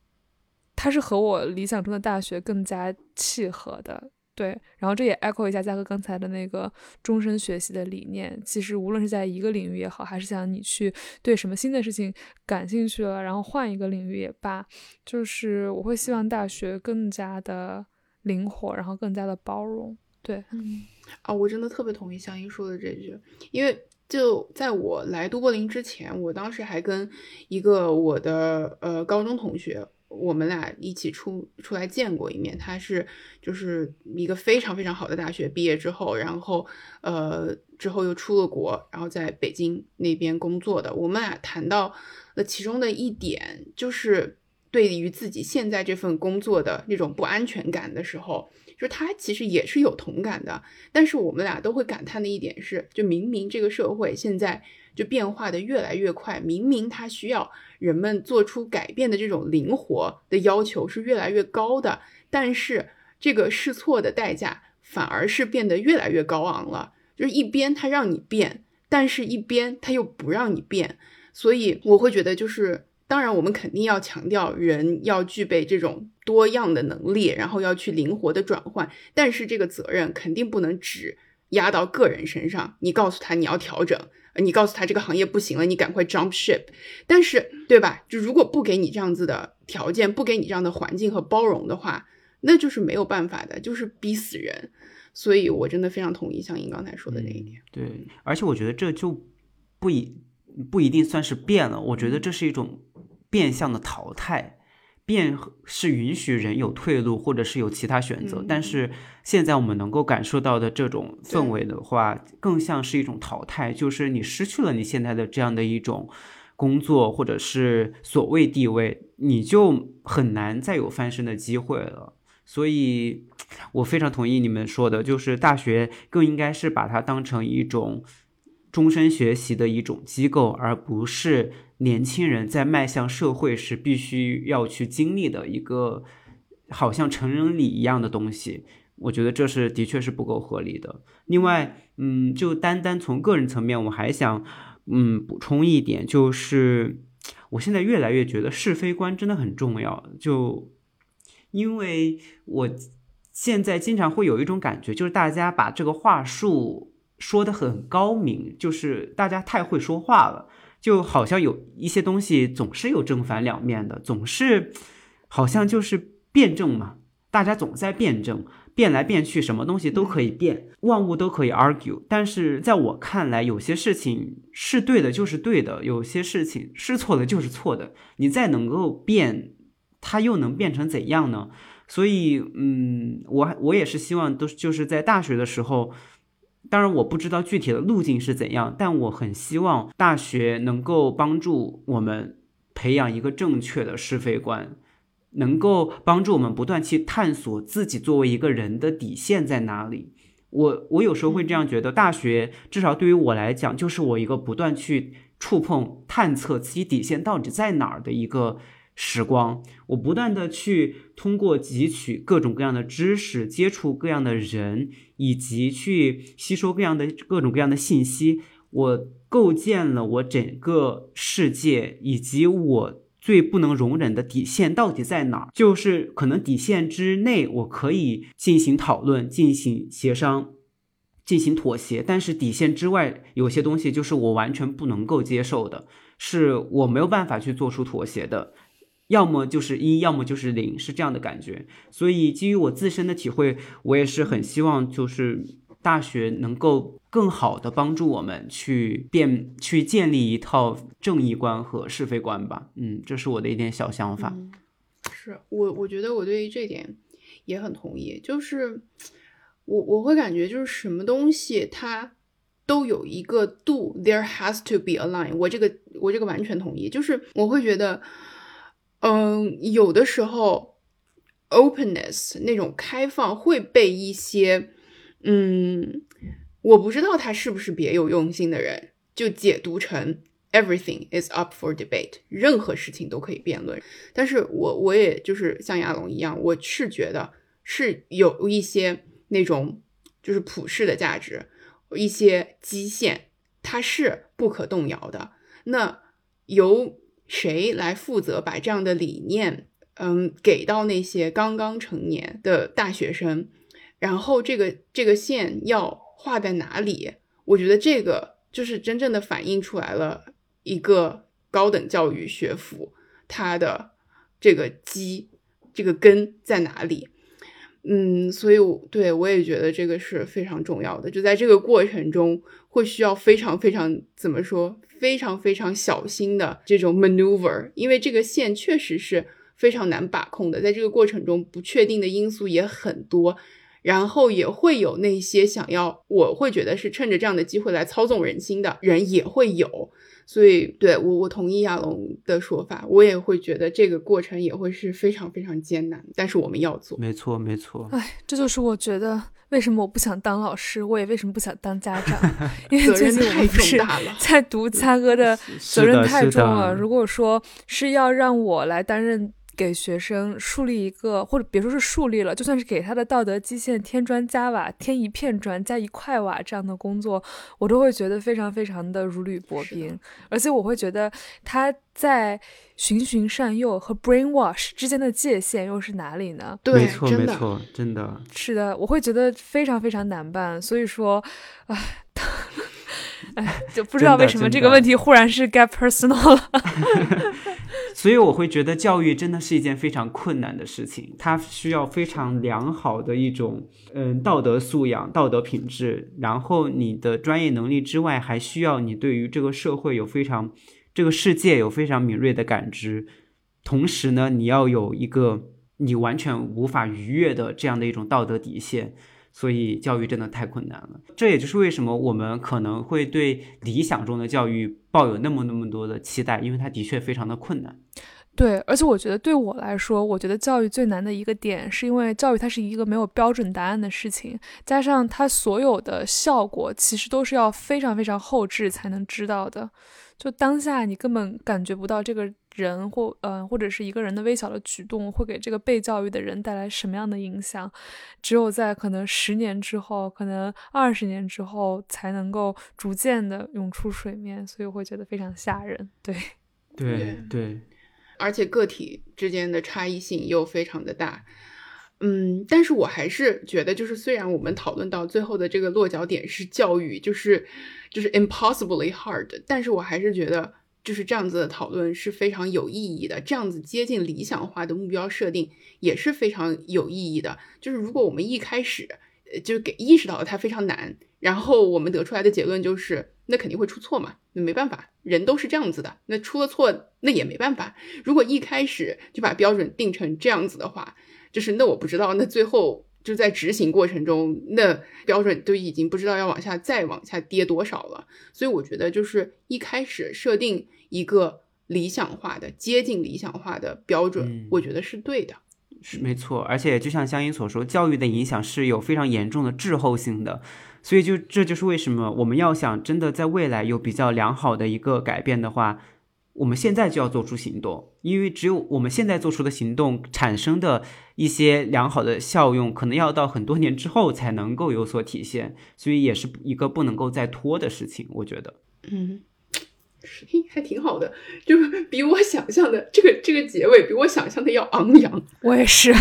它是和我理想中的大学更加契合的。对，然后这也 echo 一下嘉哥刚才的那个终身学习的理念。其实无论是在一个领域也好，还是想你去对什么新的事情感兴趣了，然后换一个领域也罢，就是我会希望大学更加的。灵活，然后更加的包容，对，嗯，啊，我真的特别同意香音说的这句，因为就在我来都柏林之前，我当时还跟一个我的呃高中同学，我们俩一起出出来见过一面，他是就是一个非常非常好的大学毕业之后，然后呃之后又出了国，然后在北京那边工作的，我们俩谈到了其中的一点，就是对于自己现在这份工作的那种不安全感的时候，就他其实也是有同感的。但是我们俩都会感叹的一点是，就明明这个社会现在就变化的越来越快，明明它需要人们做出改变的这种灵活的要求是越来越高的，但是这个试错的代价反而是变得越来越高昂了。就是一边他让你变，但是一边他又不让你变。所以我会觉得，就是当然，我们肯定要强调人要具备这种多样的能力，然后要去灵活的转换。但是这个责任肯定不能只压到个人身上。你告诉他你要调整，你告诉他这个行业不行了，你赶快 jump ship。但是对吧？就如果不给你这样子的条件，不给你这样的环境和包容的话，那就是没有办法的，就是逼死人。所以我真的非常同意香英刚才说的那一点。对，而且我觉得这就不一。不一定算是变了，我觉得这是一种变相的淘汰。变是允许人有退路，或者是有其他选择。但是现在我们能够感受到的这种氛围的话，更像是一种淘汰，就是你失去了你现在的这样的一种工作，或者是所谓地位，你就很难再有翻身的机会了。所以，我非常同意你们说的，就是大学更应该是把它当成一种。终身学习的一种机构，而不是年轻人在迈向社会时必须要去经历的一个好像成人礼一样的东西。我觉得这是的确是不够合理的。另外，嗯，就单单从个人层面，我还想，嗯，补充一点，就是我现在越来越觉得是非观真的很重要。就因为我现在经常会有一种感觉，就是大家把这个话术。说的很高明，就是大家太会说话了，就好像有一些东西总是有正反两面的，总是好像就是辩证嘛，大家总在辩证，变来变去，什么东西都可以变，万物都可以 argue。但是在我看来，有些事情是对的，就是对的；有些事情是错的，就是错的。你再能够变，它又能变成怎样呢？所以，嗯，我我也是希望都就是在大学的时候。当然，我不知道具体的路径是怎样，但我很希望大学能够帮助我们培养一个正确的是非观，能够帮助我们不断去探索自己作为一个人的底线在哪里。我我有时候会这样觉得，大学至少对于我来讲，就是我一个不断去触碰、探测自己底线到底在哪儿的一个。时光，我不断的去通过汲取各种各样的知识，接触各样的人，以及去吸收各样的各种各样的信息，我构建了我整个世界，以及我最不能容忍的底线到底在哪儿？就是可能底线之内，我可以进行讨论、进行协商、进行妥协，但是底线之外，有些东西就是我完全不能够接受的，是我没有办法去做出妥协的。要么就是一，要么就是零，是这样的感觉。所以基于我自身的体会，我也是很希望，就是大学能够更好的帮助我们去变，去建立一套正义观和是非观吧。嗯，这是我的一点小想法。是我，我觉得我对于这点也很同意。就是我我会感觉，就是什么东西它都有一个度，there has to be a line。我这个我这个完全同意。就是我会觉得。嗯，有的时候，openness 那种开放会被一些，嗯，我不知道他是不是别有用心的人，就解读成 everything is up for debate，任何事情都可以辩论。但是我我也就是像亚龙一样，我是觉得是有一些那种就是普世的价值，一些基线它是不可动摇的。那由谁来负责把这样的理念，嗯，给到那些刚刚成年的大学生？然后这个这个线要画在哪里？我觉得这个就是真正的反映出来了一个高等教育学府它的这个基这个根在哪里？嗯，所以对我也觉得这个是非常重要的。就在这个过程中，会需要非常非常怎么说？非常非常小心的这种 maneuver，因为这个线确实是非常难把控的，在这个过程中不确定的因素也很多，然后也会有那些想要，我会觉得是趁着这样的机会来操纵人心的人也会有。所以，对我我同意亚龙的说法，我也会觉得这个过程也会是非常非常艰难，但是我们要做。没错，没错。哎，这就是我觉得为什么我不想当老师，我也为什么不想当家长，[LAUGHS] 因为最近我们不是在读佳哥的责任太重了。如果说是要让我来担任。给学生树立一个，或者别说是树立了，就算是给他的道德基线添砖加瓦，添一片砖加一块瓦这样的工作，我都会觉得非常非常的如履薄冰。而且我会觉得他在循循善诱和 brainwash 之间的界限又是哪里呢？对，没错，没错，真的是的，我会觉得非常非常难办。所以说，唉，[LAUGHS] 哎，[LAUGHS] 就不知道为什么这个问题忽然是 get personal 了。[LAUGHS] 所以我会觉得教育真的是一件非常困难的事情，它需要非常良好的一种嗯道德素养、道德品质，然后你的专业能力之外，还需要你对于这个社会有非常这个世界有非常敏锐的感知，同时呢，你要有一个你完全无法逾越的这样的一种道德底线。所以教育真的太困难了，这也就是为什么我们可能会对理想中的教育抱有那么那么多的期待，因为它的确非常的困难。对，而且我觉得对我来说，我觉得教育最难的一个点，是因为教育它是一个没有标准答案的事情，加上它所有的效果其实都是要非常非常后置才能知道的，就当下你根本感觉不到这个。人或嗯，或者是一个人的微小的举动，会给这个被教育的人带来什么样的影响？只有在可能十年之后，可能二十年之后，才能够逐渐的涌出水面。所以我会觉得非常吓人。对，对对，而且个体之间的差异性又非常的大。嗯，但是我还是觉得，就是虽然我们讨论到最后的这个落脚点是教育，就是就是 impossibly hard，但是我还是觉得。就是这样子的讨论是非常有意义的，这样子接近理想化的目标设定也是非常有意义的。就是如果我们一开始就给意识到了它非常难，然后我们得出来的结论就是那肯定会出错嘛，那没办法，人都是这样子的，那出了错那也没办法。如果一开始就把标准定成这样子的话，就是那我不知道，那最后。就在执行过程中，那标准都已经不知道要往下再往下跌多少了。所以我觉得，就是一开始设定一个理想化的、接近理想化的标准，我觉得是对的。是没错，而且就像香音所说，教育的影响是有非常严重的滞后性的。所以就这就是为什么我们要想真的在未来有比较良好的一个改变的话。我们现在就要做出行动，因为只有我们现在做出的行动产生的一些良好的效用，可能要到很多年之后才能够有所体现，所以也是一个不能够再拖的事情，我觉得。嗯。[LAUGHS] 还挺好的，就比我想象的这个这个结尾比我想象的要昂扬。[LAUGHS] 我也是，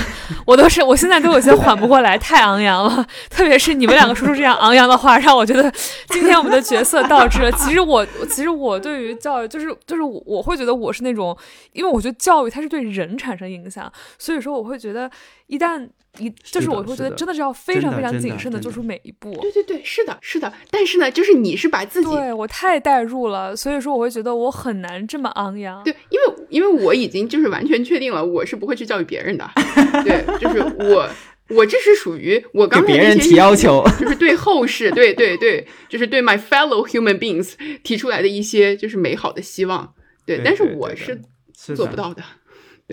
我都是，我现在都有些缓不过来，太昂扬了。特别是你们两个说出这样昂扬的话，让我觉得今天我们的角色倒置了。其实我，其实我对于教育，就是就是我会觉得我是那种，因为我觉得教育它是对人产生影响，所以说我会觉得一旦。一就是我会觉得真的是要非常非常谨慎的做出每一步。对对对，是的，是的。但是呢，就是你是把自己对我太代入了，所以说我会觉得我很难这么昂扬。对，因为因为我已经就是完全确定了，我是不会去教育别人的。对，就是我我这是属于我刚才那些提要求，就是对后世，对对对，就是对 my fellow human beings 提出来的一些就是美好的希望。对，但是我是做不到的。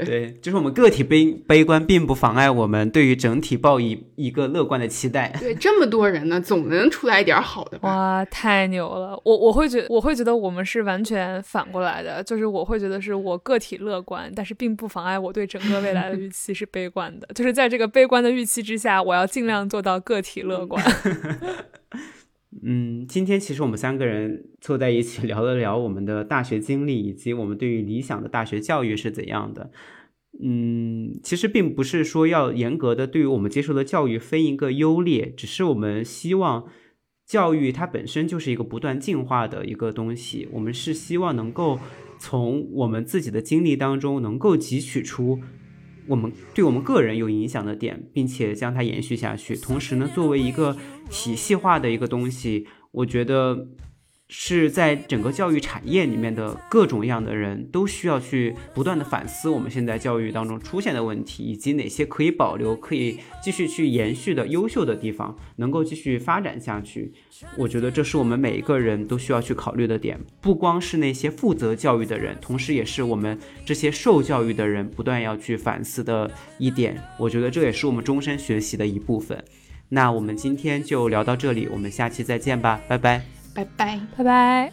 对，就是我们个体悲悲观，并不妨碍我们对于整体抱以一个乐观的期待。对，这么多人呢，总能出来一点好的。哇，太牛了！我我会觉我会觉得我们是完全反过来的，就是我会觉得是我个体乐观，但是并不妨碍我对整个未来的预期是悲观的。[LAUGHS] 就是在这个悲观的预期之下，我要尽量做到个体乐观。[LAUGHS] 嗯，今天其实我们三个人坐在一起 [LAUGHS] 聊了聊我们的大学经历，以及我们对于理想的大学教育是怎样的。嗯，其实并不是说要严格的对于我们接受的教育分一个优劣，只是我们希望教育它本身就是一个不断进化的一个东西。我们是希望能够从我们自己的经历当中，能够汲取出。我们对我们个人有影响的点，并且将它延续下去。同时呢，作为一个体系化的一个东西，我觉得是在整个教育产业里面的各种样的人都需要去不断的反思我们现在教育当中出现的问题，以及哪些可以保留、可以继续去延续的优秀的地方，能够继续发展下去。我觉得这是我们每一个人都需要去考虑的点，不光是那些负责教育的人，同时也是我们这些受教育的人不断要去反思的一点。我觉得这也是我们终身学习的一部分。那我们今天就聊到这里，我们下期再见吧，拜拜。拜拜，拜拜。